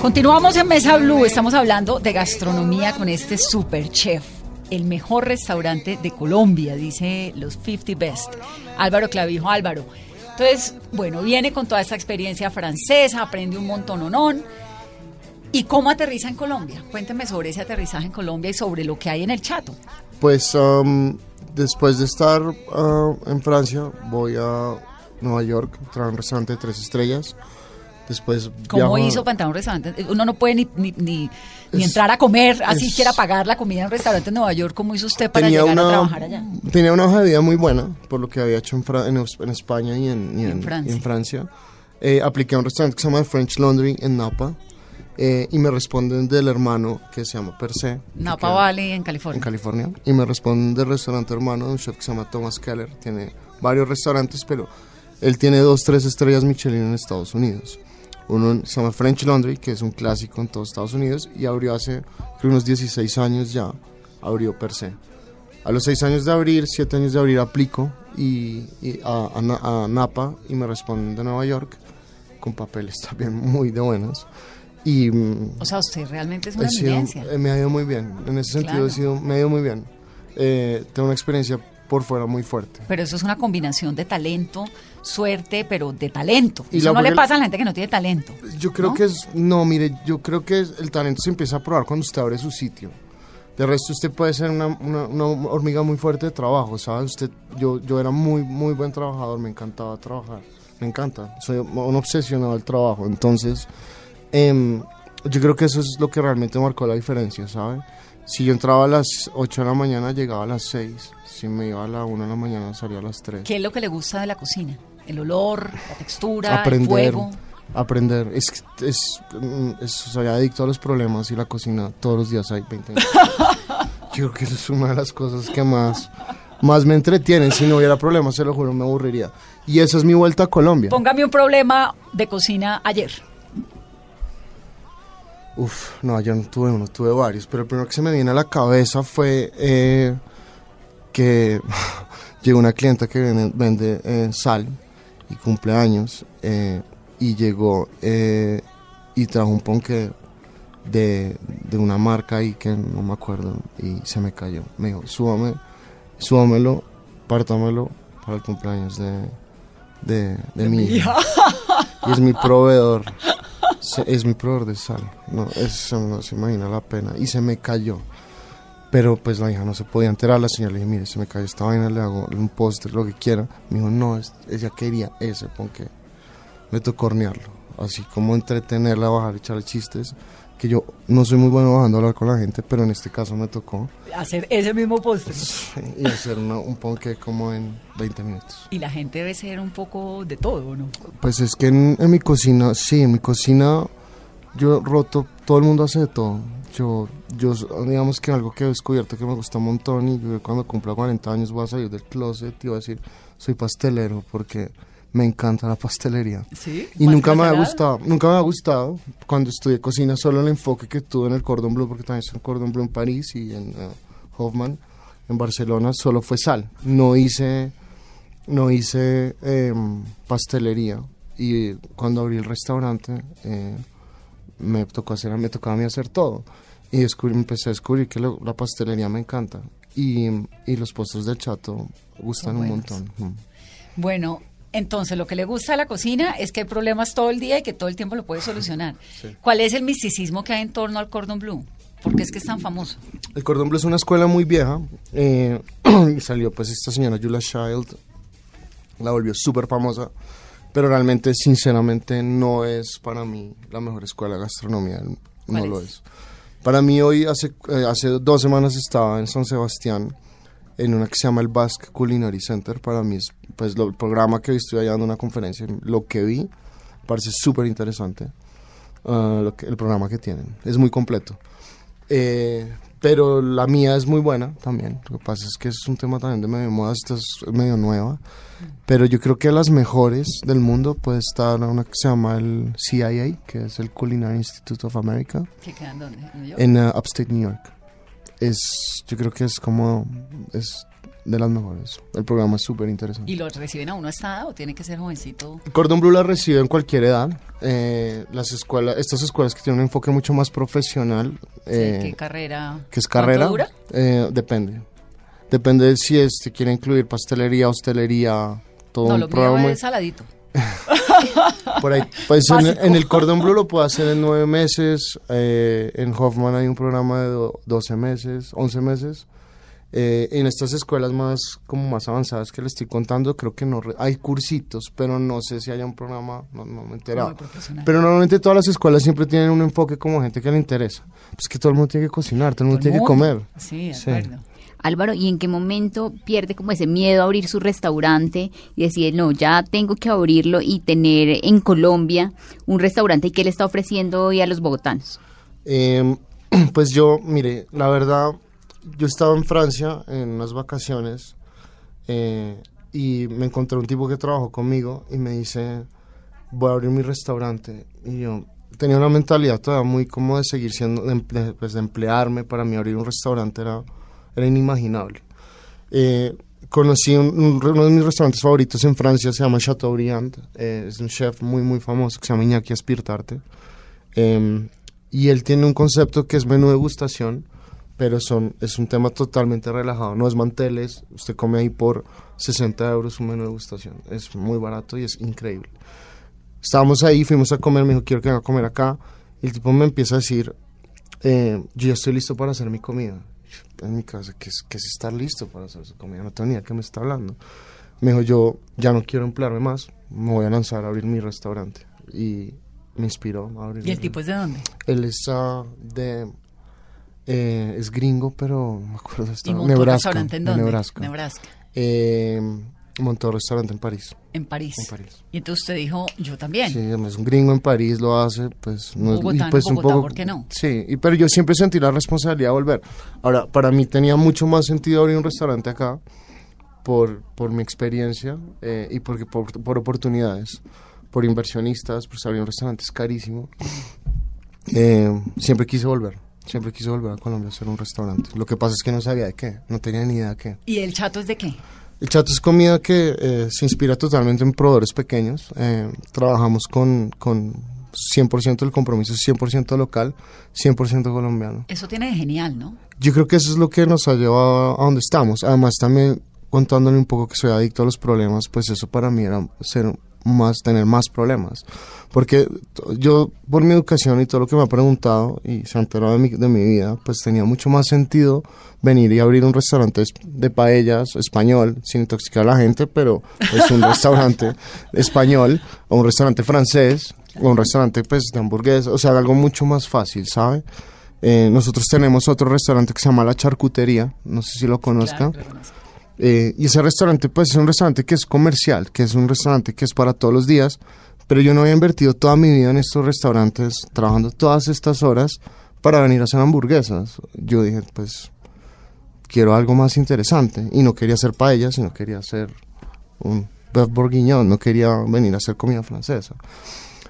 Continuamos en Mesa Blue, estamos hablando de gastronomía con este super chef, el mejor restaurante de Colombia, dice los 50 Best. Álvaro Clavijo, Álvaro. Entonces, bueno, viene con toda esta experiencia francesa, aprende un montón onón. ¿Y cómo aterriza en Colombia? Cuénteme sobre ese aterrizaje en Colombia y sobre lo que hay en el Chato. Pues um, después de estar uh, en Francia, voy a Nueva York, trabajo en un restaurante de tres estrellas. Después ¿Cómo viajo hizo para entrar a un restaurante? Uno no puede ni, ni, ni- ni entrar a comer, así es- quiera pagar la comida en un restaurante en Nueva York. ¿Cómo hizo usted para tenía llegar una, a trabajar allá? Tenía una hoja de vida muy buena, por lo que había hecho en, Fra- en, en España y en, y En Francia. Francia. Eh, apliqué a un restaurante que se llama French Laundry en Napa eh, y me responden del hermano que se llama Per se. que Napa Valley en California. En California. Y me responden del restaurante hermano de un chef que se llama Thomas Keller. Tiene varios restaurantes, pero él tiene dos, tres estrellas Michelin en Estados Unidos. Uno se llama French Laundry, que es un clásico en todos Estados Unidos, y abrió hace creo, unos 16 años ya, abrió per se. A los 6 años de abrir, 7 años de abrir, aplico y, y a, a a Napa y me responden de Nueva York, con papeles también muy de buenos. Y mm, O sea, usted realmente es una sido- eh, me ha ido muy bien. En ese sentido, Claro. he sido, me ha ido muy bien. Eh, tengo una experiencia por fuera muy fuerte. Pero eso es una combinación de talento, suerte, pero de talento. Y eso no le pasa a la gente que no tiene talento. Yo creo ¿No? que es. No, mire, yo creo que el talento se empieza a probar cuando usted abre su sitio. De resto, usted puede ser una, una- una hormiga muy fuerte de trabajo, ¿sabes? Usted, yo, yo era muy, muy buen trabajador, me encantaba trabajar. Me encanta, soy un obsesionado al trabajo. Entonces, em, yo creo que eso es lo que realmente marcó la diferencia, ¿sabes? Si yo entraba a las 8 de la mañana, llegaba a las 6. Si me iba a la 1 de la mañana, salía a las 3. ¿Qué es lo que le gusta de la cocina? El olor, la textura, el fuego. aprender. Es, es, mm, es- soy adicto a los problemas y la cocina todos los días hay 20 minutos. Yo creo que eso es una de las cosas que más, más me entretienen. Si no hubiera problemas, se lo juro, me aburriría. Y esa es mi vuelta a Colombia. Póngame un problema de cocina ayer. Uf, no, yo no tuve uno, tuve varios, pero el primero que se me viene a la cabeza fue eh, que llegó una clienta que vende, vende, eh, sal y cumpleaños eh, y llegó eh, y trajo un ponque de, de una marca ahí que no me acuerdo y se me cayó. Me dijo, súbame, súbamelo, pártamelo para el cumpleaños de, de, de mi hija. Y es mi proveedor. Es mi proveedor de sal. No se imagina la pena. Y se me cayó. Pero pues la hija no se podía enterar. La señora le dije, mire, se me cayó esta vaina, le hago un postre, lo que quiera. Me dijo, no, es- ella quería ese, porque me tocó hornearlo. Así como entretenerla, bajar, echarle chistes. Que yo no soy muy bueno bajando a hablar con la gente, pero en este caso me tocó. Hacer ese mismo postre. Y hacer una- un ponque como en 20 minutos. Y la gente debe ser un poco de todo, ¿no? Pues es que en, en mi cocina, sí, en mi cocina yo roto, todo el mundo hace de todo. Yo, yo, digamos que algo que he descubierto que me gusta un montón y yo cuando cumpla 40 años voy a salir del closet y voy a decir, soy pastelero porque me encanta la pastelería. Sí. Y nunca me ha gustado, nunca me ha gustado cuando estudié cocina, solo el enfoque que tuve en el Cordon Bleu, porque también hice un Cordon Bleu en París y en eh, Hoffman, en Barcelona, solo fue sal. No hice, no hice em, pastelería. Y cuando abrí el restaurante, eh, me tocó hacer, me tocaba a mí hacer todo. Y descubrí, empecé a descubrir que lo- la pastelería me encanta. Y, y los postres del chato gustan un montón. Mm. Bueno, entonces lo que le gusta a la cocina es que hay problemas todo el día y que todo el tiempo lo puede solucionar. ¿Cuál es el misticismo que hay en torno al cordon bleu? ¿Por qué es que es tan famoso? El Cordon Bleu es una escuela muy vieja. eh, y salió pues esta señora Julia Child. La volvió súper famosa. Pero realmente, sinceramente, no es para mí la mejor escuela de gastronomía. No ¿Cuál lo es? es. Para mí hoy, hace, eh, hace dos semanas estaba en San Sebastián en una que se llama el Basque Culinary Center. Para mí es pues lo- el programa que hoy estoy allá dando una conferencia. Lo que vi parece súper interesante. que- el programa que tienen. Es muy completo. Eh, pero la mía es muy buena también. Lo que pasa es que es un tema también de medio moda, esta es medio nueva. Pero yo creo que las mejores del mundo puede estar una que se llama el CIA, que es el Culinary Institute of America, ¿Que quedan dónde? ¿En New York? en uh, Upstate New York. Es, yo creo que es como, es de las mejores. El programa es súper interesante. ¿Y lo reciben a uno hasta o tiene que ser jovencito? Cordon Bleu la recibe en cualquier edad. Eh, las escuelas, estas escuelas que tienen un enfoque mucho más profesional. eh, ¿Qué carrera? ¿Qué es ¿Cuánto carrera? dura? Eh, depende. Depende de si este quiere incluir pastelería, hostelería, todo No, un lo mío programa. muy- es saladito. Por ahí, pues en, en el Cordon Bleu lo puedo hacer en nueve meses. eh, en Hoffman hay un programa de do- 12 meses, 11 meses. Eh, en estas escuelas más como más avanzadas que le estoy contando, creo que no hay cursitos, pero no sé si haya un programa, no, no me he enterado. Pero normalmente todas las escuelas siempre tienen un enfoque como gente que le interesa. Pues que todo el mundo tiene que cocinar, todo el mundo Todo el tiene que comer. Sí, de Sí. Álvaro, ¿y en qué momento pierde como ese miedo a abrir su restaurante y decir, no, ya tengo que abrirlo y tener en Colombia un restaurante que le está ofreciendo hoy a los bogotanos? Eh, pues yo, mire, la verdad, yo estaba en Francia en unas vacaciones eh, y me encontré un tipo que trabajó conmigo y me dice, voy a abrir mi restaurante. Y yo tenía una mentalidad todavía muy como de seguir siendo, de, pues, de emplearme. Para mí abrir un restaurante era, era inimaginable. Eh, conocí un- un- uno de mis restaurantes favoritos en Francia, se llama Chateaubriand. eh, es un chef muy, muy famoso que se llama Iñaki Aspirtarte. Em, y él tiene un concepto que es menú degustación, pero son, es un tema totalmente relajado. No es manteles, usted come ahí por 60 euros un menú degustación. Es muy barato y es increíble. Estábamos ahí, fuimos a comer, me dijo, quiero que venga a comer acá. Y el tipo me empieza a decir, eh, yo ya estoy listo para hacer mi comida. en mi casa, ¿qué es, qué es estar listo para hacer su comida? No tenía que me está hablando. Me dijo, yo ya no quiero emplearme más, me voy a lanzar a abrir mi restaurante. Y me inspiró a abrir ¿Y el tipo es de dónde? Él es ah, de... eh, es gringo, pero no me acuerdo de ¿Y montó un Nebraska. restaurante en de dónde? Nebraska. Nebraska. Eh, montó restaurante en París. En París. En París. Y entonces usted dijo, yo también. Sí, es un gringo en París, lo hace, pues no es- Bogotá, y pues un poco ¿por qué no? Sí, y, pero yo siempre sentí la responsabilidad de volver. Ahora, para mí tenía mucho más sentido abrir un restaurante acá por, por mi experiencia eh, y porque por, por oportunidades, por inversionistas, pues abrir un restaurante es carísimo. Eh, siempre quise volver, siempre quise volver a Colombia a hacer un restaurante. Lo que pasa es que no sabía de qué, no tenía ni idea de qué. ¿Y el chato es de qué? El chato es comida que eh, se inspira totalmente en proveedores pequeños. Eh, trabajamos con, con 100% del compromiso, es 100% local, 100% colombiano. Eso tiene de genial, ¿no? Yo creo que eso es lo que nos ha llevado a donde estamos. Además, también contándole un poco que soy adicto a los problemas, pues eso para mí era ser más, tener más problemas. Porque yo, por mi educación y todo lo que me ha preguntado y se ha enterado de mi, de mi vida, pues tenía mucho más sentido venir y abrir un restaurante es- de paellas español, sin intoxicar a la gente, pero es un restaurante español o un restaurante francés o un restaurante pues de hamburguesas, o sea, algo mucho más fácil, ¿sabe? Eh, nosotros tenemos otro restaurante que se llama La Charcutería, no sé si lo conozcan. Claro. Eh, y ese restaurante, pues es un restaurante que es comercial, que es un restaurante que es para todos los días, pero yo no había invertido toda mi vida en estos restaurantes, trabajando todas estas horas para venir a hacer hamburguesas. Yo dije, pues quiero algo más interesante y no quería hacer paella, sino quería hacer un beef bourguignon, no quería venir a hacer comida francesa.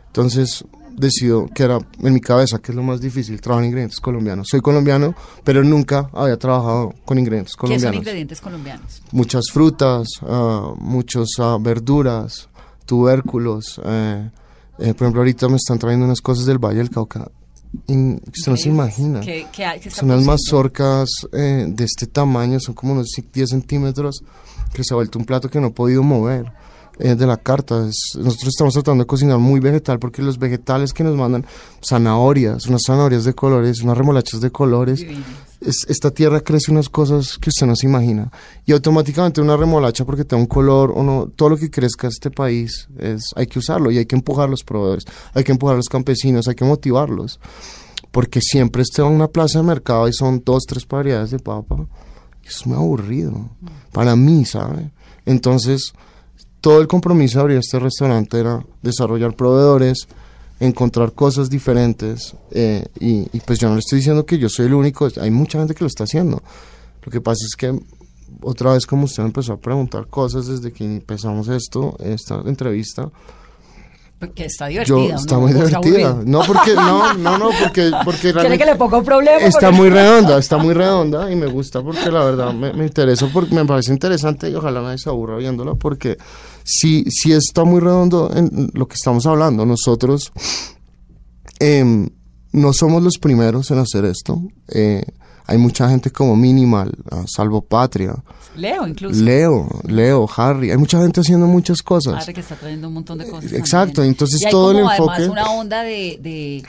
Entonces decido que era en mi cabeza que es lo más difícil trabajar en ingredientes colombianos. Soy colombiano, pero nunca había trabajado con ingredientes ¿Qué son colombianos ingredientes colombianos? muchas frutas, ah, muchas verduras, tubérculos. eh, eh, por ejemplo, ahorita me están trayendo unas cosas del Valle del Cauca. in- usted no se imagina. ¿Qué, qué Son unas mazorcas eh, de este tamaño, son como unos 10 centímetros, que se ha vuelto un plato que no he podido mover eh, de la carta. Es- nosotros estamos tratando de cocinar muy vegetal porque los vegetales que nos mandan, zanahorias, unas zanahorias de colores, unas remolachas de colores, es- esta tierra crece unas cosas que usted no se imagina. Y automáticamente una remolacha, porque te da un color o no, todo lo que crezca este país, es, hay que usarlo y hay que empujar a los proveedores, hay que empujar a los campesinos, hay que motivarlos. Porque siempre esté en una plaza de mercado y son dos, tres variedades de papa. es muy aburrido. Para mí, ¿sabe? Entonces, todo el compromiso de abrir este restaurante era desarrollar proveedores, encontrar cosas diferentes eh, y, y pues yo no le estoy diciendo que yo soy el único, hay mucha gente que lo está haciendo. Lo que pasa es que otra vez como usted empezó a preguntar cosas desde que empezamos esto, esta entrevista, Que está divertida. yo ¿no? está muy ¿O está divertida. No porque no, no, no, porque porque ¿Quiere que le ponga un problema? está Porque- muy redonda, está muy redonda y me gusta porque la verdad me, me interesa porque me parece interesante y ojalá nadie se aburra viéndola porque sí, sí está muy redondo en lo que estamos hablando. Nosotros em, no somos los primeros en hacer esto. Eh, hay mucha gente como Minimal, ah, Salvo Patria, Leo, incluso. Leo, Leo, Harry. Hay mucha gente haciendo muchas cosas. Padre que está trayendo un montón de cosas. Exacto, también. entonces Y hay todo el como además enfoque- una onda de, de-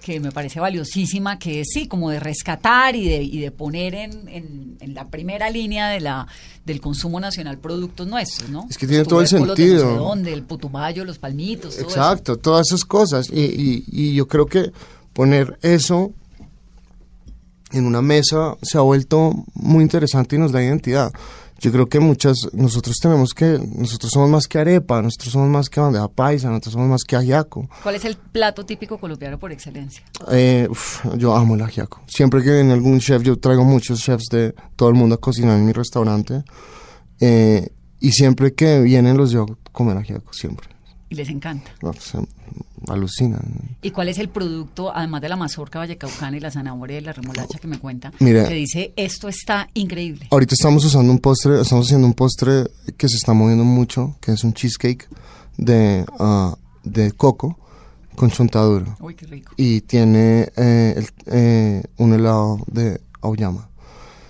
que me parece valiosísima, que es sí, como de rescatar y de, y de poner en, en- en la primera línea de la del consumo nacional productos nuestros, ¿no? Es que tiene Los todo el sentido. dónde, el putumayo, los palmitos, todo eso. Exacto, todas esas cosas. Y, y- y yo creo que poner eso en una mesa se ha vuelto muy interesante y nos da identidad. Yo creo que muchas, nosotros tenemos que, nosotros somos más que arepa, nosotros somos más que bandeja paisa, nosotros somos más que ajiaco. ¿Cuál es el plato típico colombiano por excelencia? Eh, uf, yo amo el ajiaco. Siempre que viene algún chef, yo traigo muchos chefs de todo el mundo a cocinar en mi restaurante. Eh, y siempre que vienen los llevo a comer ajiaco, siempre. Y les encanta. No, pues, em, alucinan. ¿Y cuál es el producto, además de la mazorca vallecaucana y la zanahoria y la remolacha que me cuenta, Mira. que dice, esto está increíble? Ahorita estamos usando un postre, estamos haciendo un postre que se está moviendo mucho, que es un cheesecake de, ah, de coco con chontadura. Uy, qué rico. Y tiene eh, el- eh, un helado de auyama.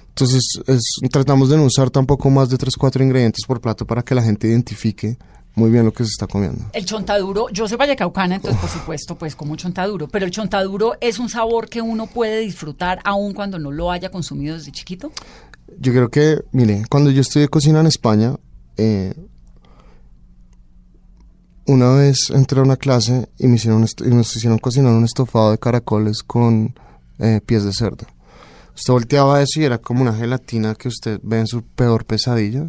Entonces, es- tratamos de no usar tampoco más de 3, 4 ingredientes por plato para que la gente identifique muy bien lo que se está comiendo. El chontaduro, yo soy vallecaucana, entonces por supuesto, pues como chontaduro, pero el chontaduro es un sabor que uno puede disfrutar aun cuando no lo haya consumido desde chiquito. Yo creo que, mire, cuando yo estudié cocina en España, eh, una vez entré a una clase y, me hicieron y nos hicieron cocinar un estofado de caracoles con eh, pies de cerdo. Usted volteaba eso y era como una gelatina que usted ve en su peor pesadilla.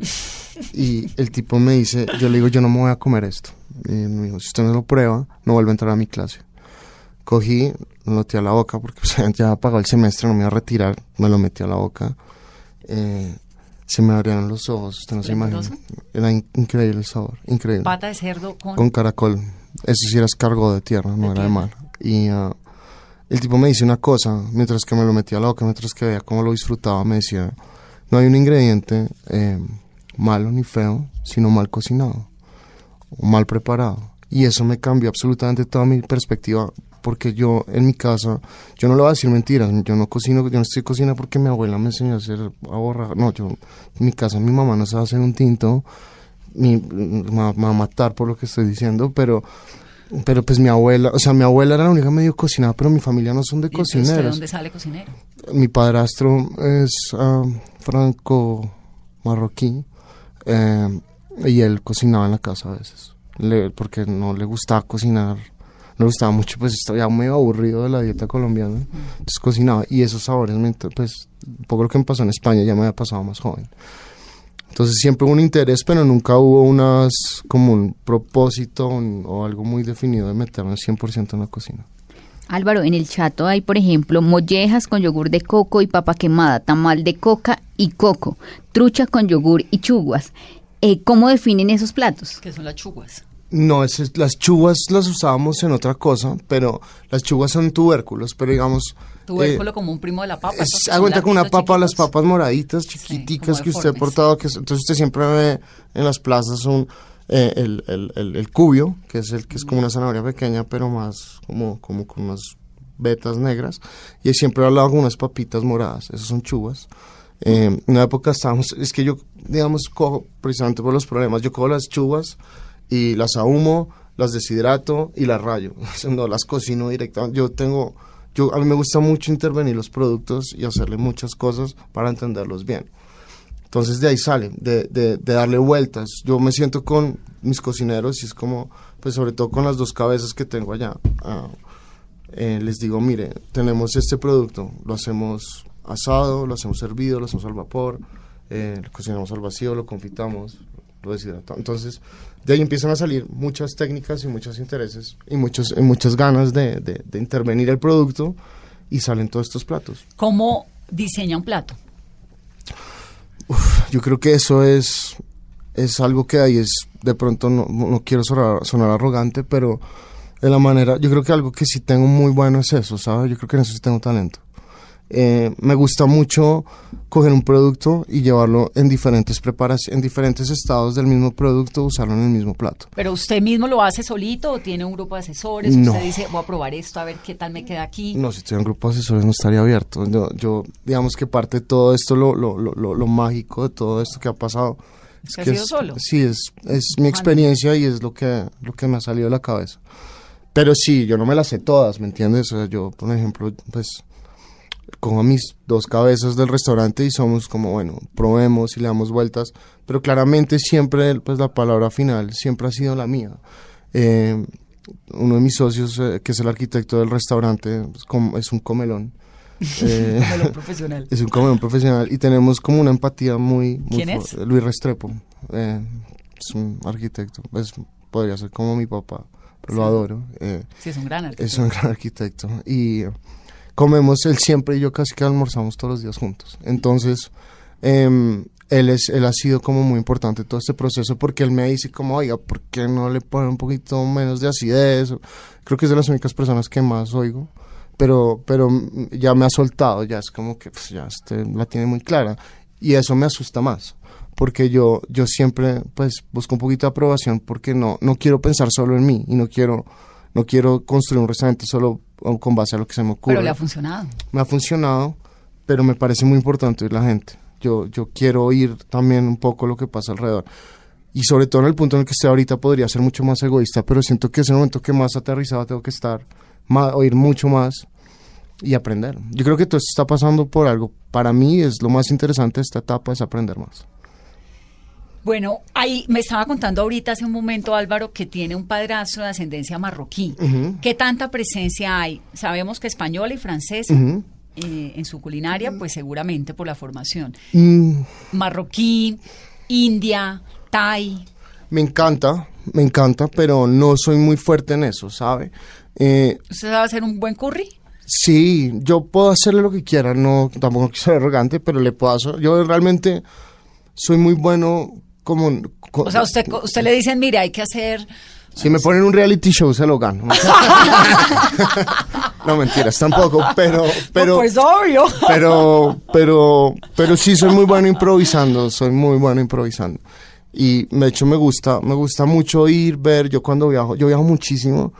Y el tipo me dice, yo le digo, yo no me voy a comer esto. Y me dijo, si usted no lo prueba, no vuelve a entrar a mi clase. Cogí, lo metí a la boca porque pues, ya pagó el semestre, no me iba a retirar, me lo metí a la boca. Eh, se me abrieron los ojos, usted no se imagina. Era in- increíble el sabor, increíble. Pata de cerdo con... Con caracol. Eso sí era escargot de tierra, no De era de mar. Y ah, el tipo me dice una cosa, mientras que me lo metía a la boca, mientras que veía cómo lo disfrutaba, me decía, no hay un ingrediente eh, malo ni feo, sino mal cocinado o mal preparado. Y eso me cambió absolutamente toda mi perspectiva, porque yo en mi casa, yo no le voy a decir mentiras, yo no cocino, yo no estoy cocinando porque mi abuela me enseñó a hacer a borrar, no, yo en mi casa mi mamá no sabe hacer un tinto, me va a matar por lo que estoy diciendo, pero pero pues mi abuela, o sea, mi abuela era la única medio cocinada, pero mi familia no son de ¿Y entonces usted cocineros. dónde sale cocinero? Mi padrastro es ah, franco marroquí eh, y él cocinaba en la casa a veces, le- porque no le gustaba cocinar, no le gustaba mucho, pues estaba ya medio aburrido de la dieta colombiana, entonces cocinaba y esos sabores, pues un poco lo que me pasó en España ya me había pasado más joven. Entonces siempre hubo un interés, pero nunca hubo unas como un propósito un- o algo muy definido de meterme 100% en la cocina. Álvaro, en el chato hay, por ejemplo, mollejas con yogur de coco y papa quemada, tamal de coca y coco, trucha con yogur y chuguas. Eh, ¿Cómo definen esos platos? Que son las chuguas. No, es- las chuvas las usábamos en otra cosa, pero las chuvas son tubérculos, pero digamos... Tubérculo eh, como un primo de la papa. es, cuenta con una papa, las papas moraditas, chiquiticas que usted ha portado, que entonces usted siempre ve en las plazas un, eh, el, el, el, el cubio, que es el que es como una zanahoria pequeña, pero más como, como con unas vetas negras, y siempre al lado con unas papitas moradas, esas son chuvas. Eh, en una época estábamos, es que yo, digamos, cojo, precisamente por los problemas, yo cojo las chuvas y las ahumo, las deshidrato y las rayo. No las cocino directamente. Yo tengo, yo, a mí me gusta mucho intervenir los productos y hacerle muchas cosas para entenderlos bien. Entonces de ahí sale, de, de, darle vueltas. Yo me siento con mis cocineros y es como, pues sobre todo con las dos cabezas que tengo allá. ah, eh, les digo, mire, tenemos este producto, lo hacemos asado, lo hacemos hervido, lo hacemos al vapor, eh, lo cocinamos al vacío, lo confitamos, lo deshidratamos. Entonces, de ahí empiezan a salir muchas técnicas y muchos intereses y, muchos, y muchas ganas de, de- de intervenir el producto y salen todos estos platos. ¿Cómo diseña un plato? Yo creo que eso es, es algo que ahí es, de pronto no, no quiero sonar, sonar arrogante, pero de la manera, yo creo que algo que sí tengo muy bueno es eso, ¿sabes? Yo creo que en eso sí tengo talento. Eh, me gusta mucho coger un producto y llevarlo en diferentes preparaciones, en diferentes estados del mismo producto, usarlo en el mismo plato. ¿Pero usted mismo lo hace solito o tiene un grupo de asesores? No. Usted dice, voy a probar esto, a ver qué tal me queda aquí. No, si estuviera en grupo de asesores no estaría abierto. Yo, yo digamos que parte de todo esto, lo, lo, lo, lo, mágico de todo esto que ha pasado. Es ¿Que ha sido es- solo? Sí, es, es mi experiencia y es lo que, lo que me ha salido de la cabeza. Pero sí, yo no me las sé todas, ¿me entiendes? O sea, yo, por ejemplo, pues cojo a mis dos cabezas del restaurante y somos como, bueno, probemos y le damos vueltas, pero claramente siempre, pues la palabra final siempre ha sido la mía. Eh, uno de mis socios, eh, que es el arquitecto del restaurante, es, como- es un comelón. Eh, Melón profesional. es un comelón profesional y tenemos como una empatía muy... muy ¿Quién es? Luis Restrepo. eh, es un arquitecto, pues, podría ser como mi papá, pero lo Sí. adoro. eh, Sí, es un gran artista. es un gran arquitecto. Y comemos, él siempre y yo casi que almorzamos todos los días juntos. Entonces, em, él, es, él ha sido como muy importante todo este proceso porque él me dice como, oiga, ¿por qué no le ponen un poquito menos de acidez? Creo que es de las únicas personas que más oigo. Pero, pero ya me ha soltado, ya es como que pues, ya este, la tiene muy clara. Y eso me asusta más porque yo, yo siempre pues busco un poquito de aprobación porque no, no quiero pensar solo en mí y no quiero, no quiero construir un restaurante solo uh, con base a lo que se me ocurre. Pero le ha funcionado. me ha funcionado, pero me parece muy importante oír la gente. Yo, yo quiero oír también un poco lo que pasa alrededor. y sobre todo en el punto en el que estoy ahorita podría ser mucho más egoísta, pero siento que es el momento que más aterrizado tengo que estar, más, oír mucho más y aprender. Yo creo que todo esto está pasando por algo. Para mí es lo más interesante de esta etapa es aprender más. Bueno, ahí me estaba contando ahorita hace un momento Álvaro que tiene un padrastro de ascendencia marroquí. ¿Qué tanta presencia hay? Sabemos que española y francesa. eh, en su culinaria, pues seguramente por la formación. Mm, Marroquí, India, Thai. me encanta, me encanta, pero no soy muy fuerte en eso, ¿sabe? Eh, ¿Usted sabe hacer un buen curry? Sí, yo puedo hacerle lo que quiera, no, tampoco quiero ser arrogante, pero le puedo hacer. Yo realmente soy muy bueno como... co- O sea, usted, usted le dicen, mire, hay que hacer... Si me ponen un reality show, se lo gano. no, mentiras, tampoco, pero... pero pues obvio. pero, pero, pero sí soy muy bueno improvisando, soy muy bueno improvisando. Y de hecho me gusta, me gusta mucho ir, ver, yo cuando viajo, yo viajo muchísimo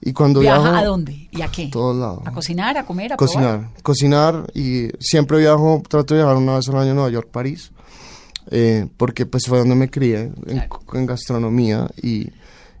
y cuando ¿Viaja viajo... a dónde? ¿Y a qué? A todos lados. ¿A cocinar, a comer, a probar? Cocinar, cocinar y siempre viajo, trato de viajar una vez al año a Nueva York, París, eh, porque pues fue donde me crié en, en gastronomía y,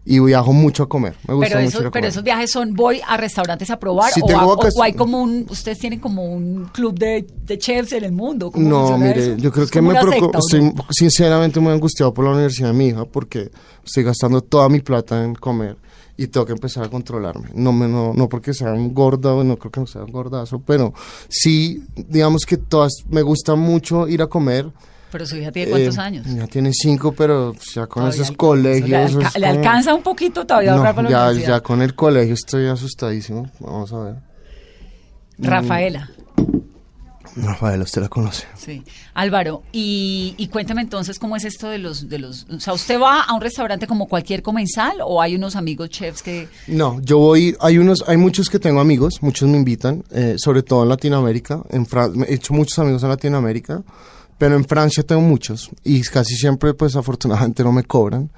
y viajo mucho a comer. Me gusta Pero, mucho esos, ir a pero comer. esos viajes son, voy a restaurantes a probar o, tengo a- o- vacas- o hay como un, ustedes tienen como un club de, de chefs en el mundo. ¿Cómo No, mire, eso? yo creo ¿Es que me una preocupa, secta, ¿o no? estoy sinceramente muy angustiado por la universidad de mi hija porque estoy gastando toda mi plata en comer y tengo que empezar a controlarme. No, me, no, no porque sea un gordo, no creo que no sea un gordazo, pero sí, digamos que todas, me gusta mucho ir a comer. Pero su hija tiene cuántos Eh, años. Ya tiene cinco, pero ya con Todavía esos colegios. Le, alca- es le como- alcanza un poquito todavía a No, ahorrar para la ya, universidad. ya con el colegio estoy asustadísimo. Vamos a ver. Rafaela. Rafael, usted la conoce. Sí. Álvaro, y, y cuéntame entonces cómo es esto de los, de los, o sea, ¿usted va a un restaurante como cualquier comensal o hay unos amigos chefs que, No, yo voy, hay unos, hay muchos que tengo amigos, muchos me invitan, eh, sobre todo en Latinoamérica, en Fran- he hecho muchos amigos en Latinoamérica, pero en Francia tengo muchos y casi siempre, pues afortunadamente no me cobran,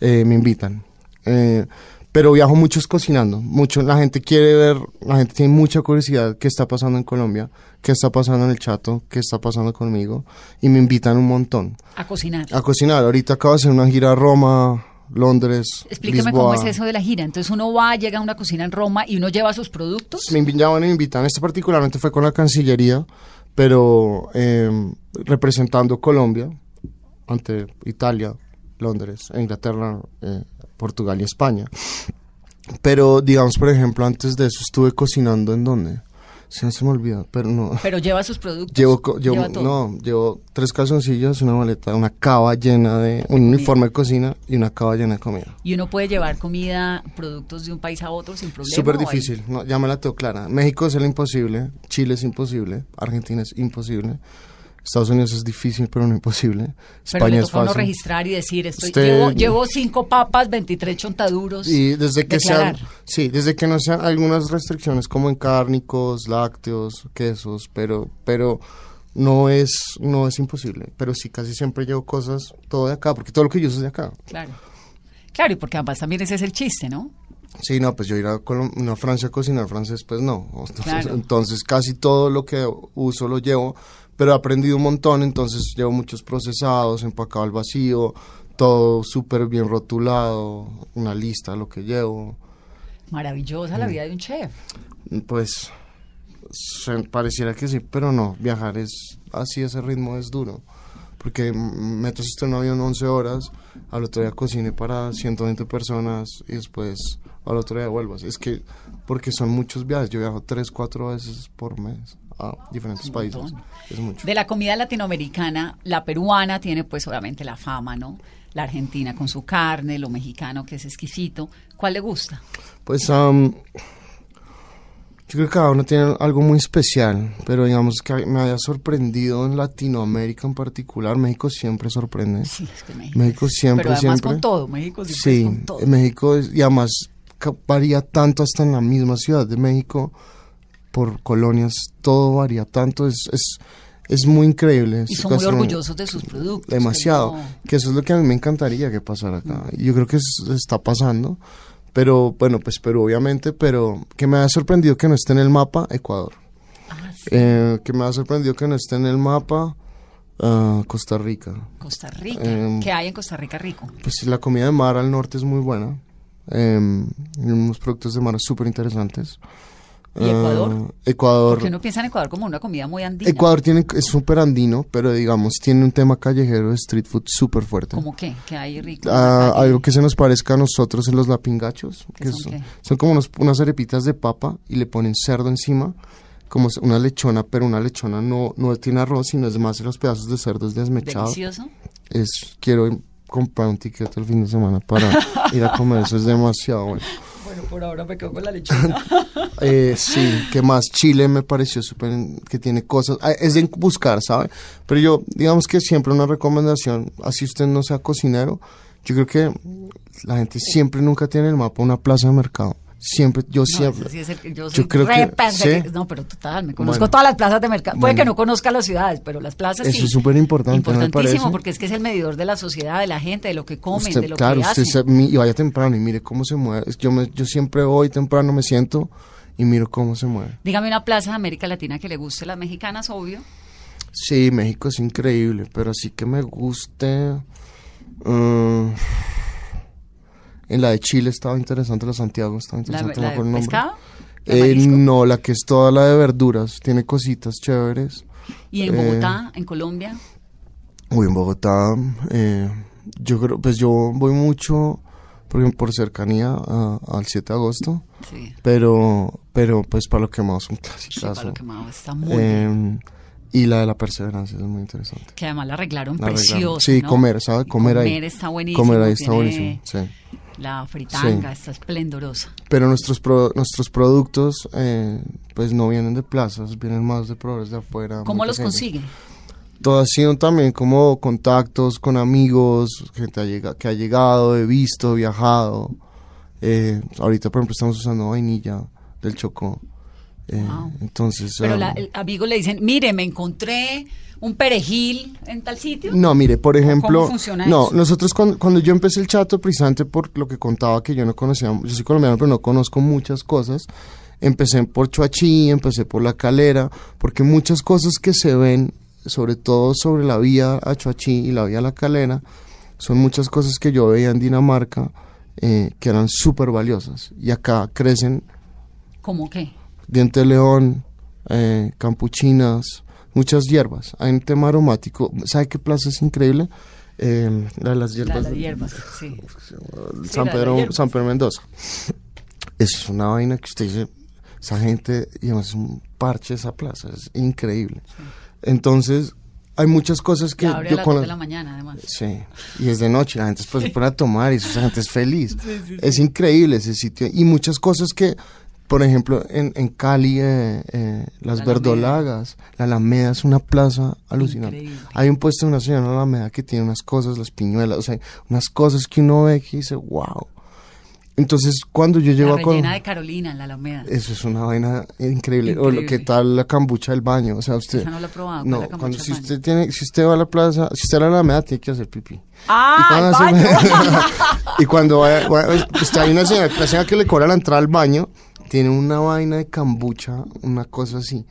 eh, me invitan. Eh, pero viajo muchos cocinando, mucho, la gente quiere ver, la gente tiene mucha curiosidad qué está pasando en Colombia, qué está pasando en el Chato, qué está pasando conmigo y me invitan un montón a cocinar? a cocinar. Ahorita acabo de hacer una gira a Roma, Londres, Explíqueme cómo es eso de la gira. Entonces uno va, llega a una cocina en Roma y uno lleva sus productos. me invitaban y me invitan. Este particularmente fue con la Cancillería, pero eh, representando Colombia ante Italia, Londres, Inglaterra, eh, Portugal y España. Pero digamos, por ejemplo, antes de eso estuve cocinando en dónde? Se me se me olvida, pero no. Pero lleva sus productos. Llevo, llevo- Lleva todo. no, llevo tres calzoncillos, una maleta, una cava llena de, un uniforme de cocina y una cava llena de comida. Y uno puede llevar comida, productos de un país a otro sin problema. Súper ¿o hay- difícil, no, ya me la tengo clara. México es el imposible, Chile es imposible, Argentina es imposible, Estados Unidos es difícil pero no imposible, Pero España le es fácil. registrar y decir, estoy, Usted- llevo, llevo cinco papas, 23 chontaduros. Y desde que declarar. sean, sí, desde que no sean algunas restricciones como en cárnicos, lácteos, quesos, pero, pero no es, no es imposible. Pero sí, casi siempre llevo cosas todo de acá, porque todo lo que yo uso es de acá. Claro. Claro, y porque además también ese es el chiste, ¿no? Sí, no, pues yo ir a, Colom- no, a Francia a cocinar francés, pues no. Entonces, Claro. entonces casi todo lo que uso lo llevo, pero he aprendido un montón, entonces llevo muchos procesados, empacado al vacío, todo súper bien rotulado, una lista de lo que llevo. Maravillosa Mm. la vida de un chef. Pues se- pareciera que sí, pero no, viajar es así, ese ritmo es duro. Porque mm, metes usted en un avión 11 horas, al otro día cocine para 120 personas y después al otro día vuelvas. Es que, porque son muchos viajes, yo viajo 3, 4 veces por mes a diferentes países. montón. Es mucho. De la comida latinoamericana, la peruana tiene pues obviamente la fama, ¿no? La argentina con su carne, lo mexicano que es exquisito. ¿Cuál le gusta? Pues am, yo creo que cada uno tiene algo muy especial, pero digamos que me haya sorprendido en Latinoamérica en particular, México siempre sorprende. Sí, es que México. México es- siempre, Pero además siempre. con todo, México siempre Sí, es con todo. México y además varía tanto hasta en la misma ciudad de México por colonias, todo varía tanto, es es, es muy increíble. Y son muy orgullosos de sus productos. que Demasiado, no- que eso es lo que a mí me encantaría que pasara acá. Y Yo creo que es- está pasando, pero bueno, pues Perú obviamente, pero que me ha sorprendido que no esté en el mapa Ecuador. Ah, sí. Eh, que me ha sorprendido que no esté en el mapa Ah, Costa Rica. Costa Rica. Em, ¿Qué hay en Costa Rica rico? Pues la comida de mar al norte es muy buena. Eh, unos productos de mar súper interesantes. ¿Y Ecuador? Ah, Ecuador. Porque uno piensa en Ecuador como una comida muy andina. Ecuador tiene, es súper andino, pero digamos, tiene un tema callejero de street food súper fuerte. ¿Cómo qué? ¿Qué hay rico? Ah, algo que se nos parezca a nosotros en los lapingachos, ¿Qué que son son, son como unos- unas arepitas de papa y le ponen cerdo encima, como una lechona, pero una lechona no, no tiene arroz, sino es más los pedazos de cerdo desmechados. Delicioso. Es, quiero comprar un ticket el fin de semana para ir a comer, eso es demasiado bueno. Por ahora me quedo con la lechuga. Eh, sí, que más Chile me pareció súper que tiene cosas, ah, es de buscar, ¿sabe? Pero yo, digamos que siempre una recomendación, así usted no sea cocinero, yo creo que la gente siempre nunca tiene el mapa una plaza de mercado. Siempre, yo No, siempre. eso sí es el que yo creo re que sí. No, pero total, me conozco Bueno. todas las plazas de mercado. Puede Bueno. que no conozca las ciudades, pero las plazas sí. Eso es súper importante, ¿no me Importantísimo, porque es que es el medidor de la sociedad, de la gente, de lo que comen, Usted, de lo claro, que usted hacen. se- mi- y vaya temprano y mire cómo se mueve. Yo, me, yo siempre voy temprano, me siento y miro cómo se mueve. Dígame una plaza de América Latina que le guste las mexicanas, obvio. Sí, México es increíble, pero así que me guste. mm, en la de Chile estaba interesante, la de Santiago estaba La, interesante. la acuerdo de pescado, Eh, no, la que es toda la de verduras, tiene cositas chéveres. Y en eh, Bogotá, en Colombia. Uy, en Bogotá, eh, yo creo, pues yo voy mucho, por ejemplo, por cercanía a- al 7 de agosto, Sí, pero, pero pues para lo que más un sí, clásico. para lo quemado, está muy bien. Y la de la perseverancia es muy interesante. Que además la arreglaron La arreglaron. preciosa. Sí, ¿no? comer, ¿sabe? Y Comer ahí. Comer está buenísimo. Comer ahí está buenísimo, sí. La fritanga Sí. está esplendorosa. Pero nuestros pro- nuestros productos, eh, pues no vienen de plazas, vienen más de proveedores de afuera. ¿Cómo los pequeños. consigue? Todo ha sido también como contactos con amigos, gente que ha llegado, he visto, viajado. Eh, ahorita, por ejemplo, estamos usando vainilla del Chocó. Eh, Wow. Entonces... Pero um, la, el amigo le dicen, mire, me encontré un perejil en tal sitio. No, mire, por ejemplo, ¿Cómo funciona no, eso? nosotros cuando, cuando yo empecé el chato, precisamente por lo que contaba que yo no conocía, yo soy colombiano, pero no conozco muchas cosas. Empecé por Chuachi, empecé por la calera, porque muchas cosas que se ven, sobre todo sobre la vía a Chuachi y la vía a la calera, son muchas cosas que yo veía en Dinamarca eh, que eran súper valiosas. Y acá crecen ¿Cómo qué? Diente de león, eh, campuchinas, muchas hierbas. Hay un tema aromático. ¿Sabe qué plaza es increíble? Eh, la de las La, hierbas. las hierbas, sí. San, Sí, la de Pedro, hierbas. San Pedro Mendoza. Es una vaina que usted dice, esa gente, digamos, es un parche esa plaza, es increíble. Entonces, hay muchas cosas que abre a yo las 2 con de la mañana, además. Sí, y es de noche, la gente después se pone a tomar y esa gente es feliz. Es increíble ese sitio. Y muchas cosas que, por ejemplo, en, en Cali, eh, eh, las La Alameda. verdolagas, la Alameda es una plaza alucinante. Increíble. Hay un puesto de una señora en la Alameda que tiene unas cosas, las piñuelas, o sea, unas cosas que uno ve que dice, wow. Entonces, cuando yo llego La a Col- rellena de Carolina, en la Alameda. eso es una vaina increíble. O lo Increíble. que tal la cambucha del baño. O sea, usted. Esa no la he probado, ¿cuál es No, la cuando si usted tiene, si usted va a la plaza, si usted va a la Alameda, tiene que hacer pipí. ¡Ah, y cuando, baño! y cuando vaya, vaya- usted hay una señora, la señora que le cobra la entrada al baño, tiene una vaina de cambucha, una cosa así.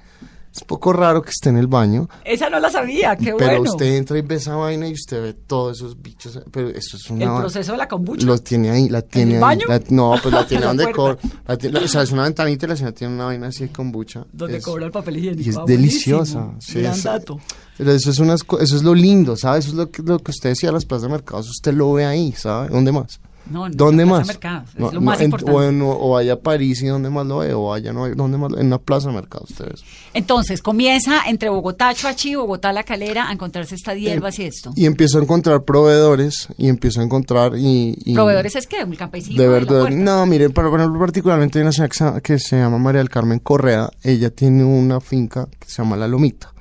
Es un poco raro que esté en el baño, Esa no la sabía, qué pero bueno. usted entra y ve esa vaina y usted ve todos esos bichos. Pero eso es una El proceso de la kombucha. lo tiene ahí, la tiene el ahí. baño? La- no, pues la tiene donde cobra. o sea, es una ventanita y la señora tiene una vaina así de kombucha. Donde Es- cobra el papel higiénico. Y es Ah, deliciosa. sí, Gran es- dato. Pero eso es, unas, eso es lo lindo, ¿sabes? Eso es lo que, lo que usted decía, las plazas de mercados, usted lo ve ahí, ¿sabe? ¿Dónde más? No, en ¿Dónde la plaza más? de mercados, es No, lo no, más en- importante. O, en- o vaya a París y ¿dónde más lo ve? O vaya, no, ¿dónde más? En una plaza de mercados, ustedes. Entonces, comienza entre Bogotá, Chuachi, Bogotá, La Calera, a encontrarse estas hierbas y esto. Y empiezo a encontrar proveedores y empiezo a encontrar y... y- ¿Proveedores es que ¿Un campesino? De verdad, no, miren, por por ejemplo, particularmente hay una señora que se- que se llama María del Carmen Correa, ella tiene una finca que se llama La Lomita.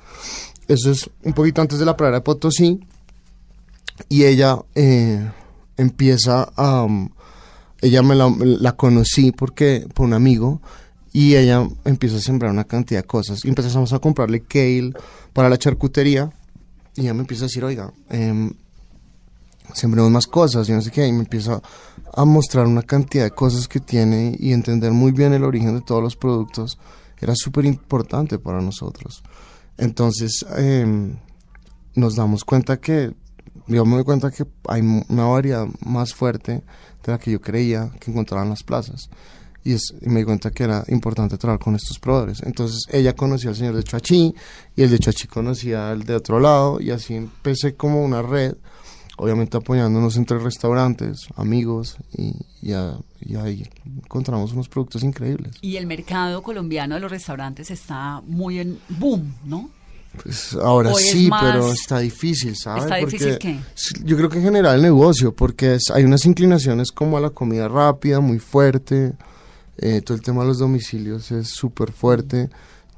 Eso es un poquito antes de la pradera de Potosí, y ella eh, empieza a... um, ella me la, la conocí porque por un amigo, y ella empieza a sembrar una cantidad de cosas. Y empezamos a comprarle kale para la charcutería, y ella me empieza a decir, oiga, em, sembremos más cosas y no sé qué, y me empieza a mostrar una cantidad de cosas que tiene y entender muy bien el origen de todos los productos era súper importante para nosotros. Entonces, eh, nos damos cuenta que, yo me doy cuenta que hay una variedad más fuerte de la que yo creía que encontraba en las plazas. Y, es, y me di cuenta que era importante trabajar con estos proveedores. Entonces ella conocía al señor de Chuachi y el de Chuachi conocía al de otro lado y así empecé como una red, obviamente apoyándonos entre restaurantes, amigos y, y, a- y ahí encontramos unos productos increíbles. Y el mercado colombiano de los restaurantes está muy en boom, ¿no? Pues ahora ¿O es sí, pero está difícil, ¿sabes? ¿Está difícil qué? Yo creo que en general el negocio, porque es- hay unas inclinaciones como a la comida rápida, muy fuerte, eh, todo el tema de los domicilios es súper fuerte.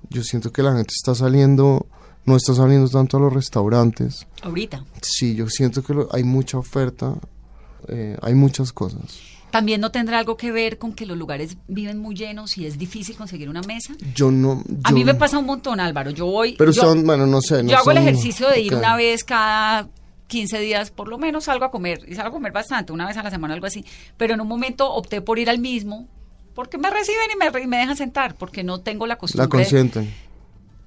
Yo siento que la gente está saliendo, no está saliendo tanto a los restaurantes. Ahorita. Sí, yo siento que lo- hay mucha oferta, eh, hay muchas cosas. También no tendrá algo que ver con que los lugares viven muy llenos y es difícil conseguir una mesa. Yo no... A mí me pasa un montón, Álvaro. Yo voy. Pero yo, son, bueno, no sé. no yo hago el ejercicio de ir una vez cada 15 días, por lo menos salgo a comer. Y salgo a comer bastante, una vez a la semana, algo así. Pero en un momento opté por ir al mismo. Porque me reciben y me, y me dejan sentar, porque no tengo la costumbre. La consienten.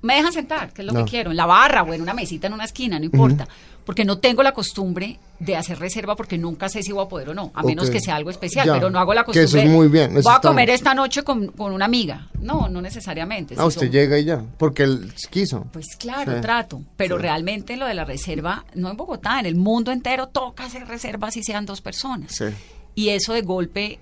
Me dejan sentar, que es lo No. que quiero, en la barra o en una mesita en una esquina, no importa, porque no tengo la costumbre de hacer reserva porque nunca sé si voy a poder o no, a menos que sea algo especial, Ya, pero no hago la que costumbre. eso es muy bien, eso Voy a comer bien. esta noche con, con una amiga. No, no necesariamente. Ah, Si usted son- llega y ya, porque él quiso. Pues claro, Sí. trato, pero Sí. realmente lo de la reserva, no en Bogotá, en el mundo entero toca hacer reservas si sean dos personas. Sí. Y eso de golpe,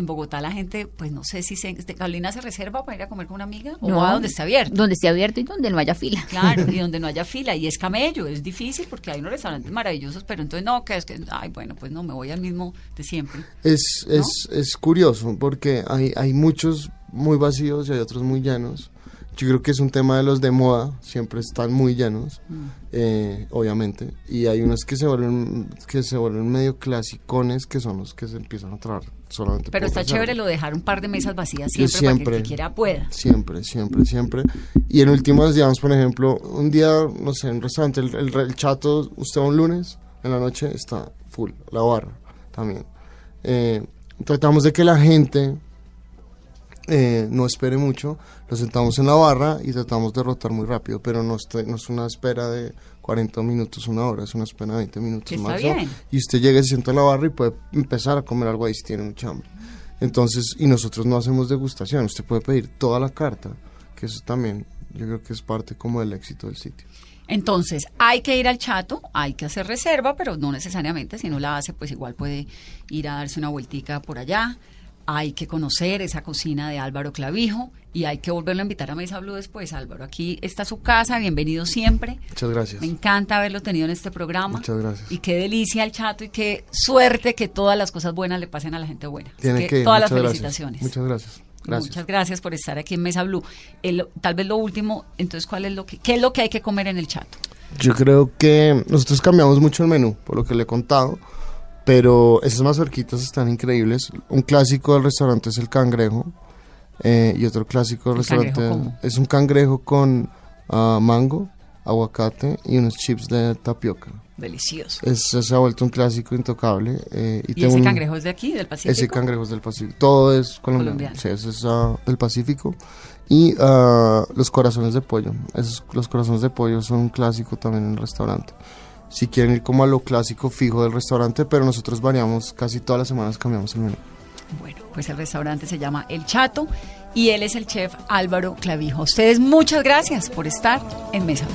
en Bogotá la gente, pues no sé si se, este, Carolina se reserva para ir a comer con una amiga o va donde esté abierto. Donde esté abierto y donde no haya fila. Claro, y donde no haya fila, y es camello, es difícil porque hay unos restaurantes maravillosos, pero entonces no, que es que, ay, bueno, pues no, me voy al mismo de siempre. Es, es, es curioso porque hay, hay muchos muy vacíos y hay otros muy llenos. Yo creo que es un tema de los de moda, siempre están muy llenos, Mm. eh, obviamente. Y hay unos que se vuelven que se vuelven medio clasicones, que son los que se empiezan a traer solamente Pero está chévere lo de dejar un par de mesas vacías siempre, para que el que quiera pueda. Siempre, siempre, siempre. Y en últimos días, por ejemplo, un día, no sé, en un restaurante, el, el- el chato, usted va un lunes, en la noche está full, la barra también. Eh, tratamos de que la gente eh, no espere mucho, lo sentamos en la barra y tratamos de rotar muy rápido, pero no, no es una espera de 40 minutos, una hora, es una espera de 20 minutos está máximo. bien. Y usted llega y se sienta en la barra y puede empezar a comer algo ahí si tiene mucha hambre. Entonces, y nosotros no hacemos degustación, usted puede pedir toda la carta, que eso también yo creo que es parte como del éxito del sitio. Entonces, hay que ir al chato, hay que hacer reserva, pero no necesariamente, si no la hace, pues igual puede ir a darse una vueltica por allá. Hay que conocer esa cocina de Álvaro Clavijo y hay que volverlo a invitar a Mesa Blue después, Álvaro. Aquí está su casa, bienvenido siempre. Muchas gracias. Me encanta haberlo tenido en este programa. Muchas gracias. Y qué delicia el chato y qué suerte que todas las cosas buenas le pasen a la gente buena. Tiene que todas las felicitaciones. Gracias. Muchas gracias. Gracias. Muchas gracias por estar aquí en Mesa Blue. El- tal vez lo último, entonces, ¿cuál es lo que, ¿qué es lo que hay que comer en el chato? Yo creo que nosotros cambiamos mucho el menú, por lo que le he contado, pero esas mazorquitas están increíbles. Un clásico del restaurante es el cangrejo eh, y otro clásico del ¿El cangrejo restaurante es un cangrejo con ah, mango, aguacate y unos chips de tapioca. Delicioso. Eso se ha vuelto un clásico intocable. eh, y ¿Y tengo ese un- cangrejo es de aquí, del Pacífico? Ese cangrejo es del Pacífico. Todo es colombiano. Colombiano. Sí, ese es ah, del Pacífico. Y ah, los corazones de pollo. Esos, los corazones de pollo son un clásico también en el restaurante si quieren ir como a lo clásico fijo del restaurante, pero nosotros variamos, casi todas las semanas cambiamos el menú. Bueno, pues el restaurante se llama El Chato y él es el chef Álvaro Clavijo. Ustedes muchas gracias por estar en Mesa.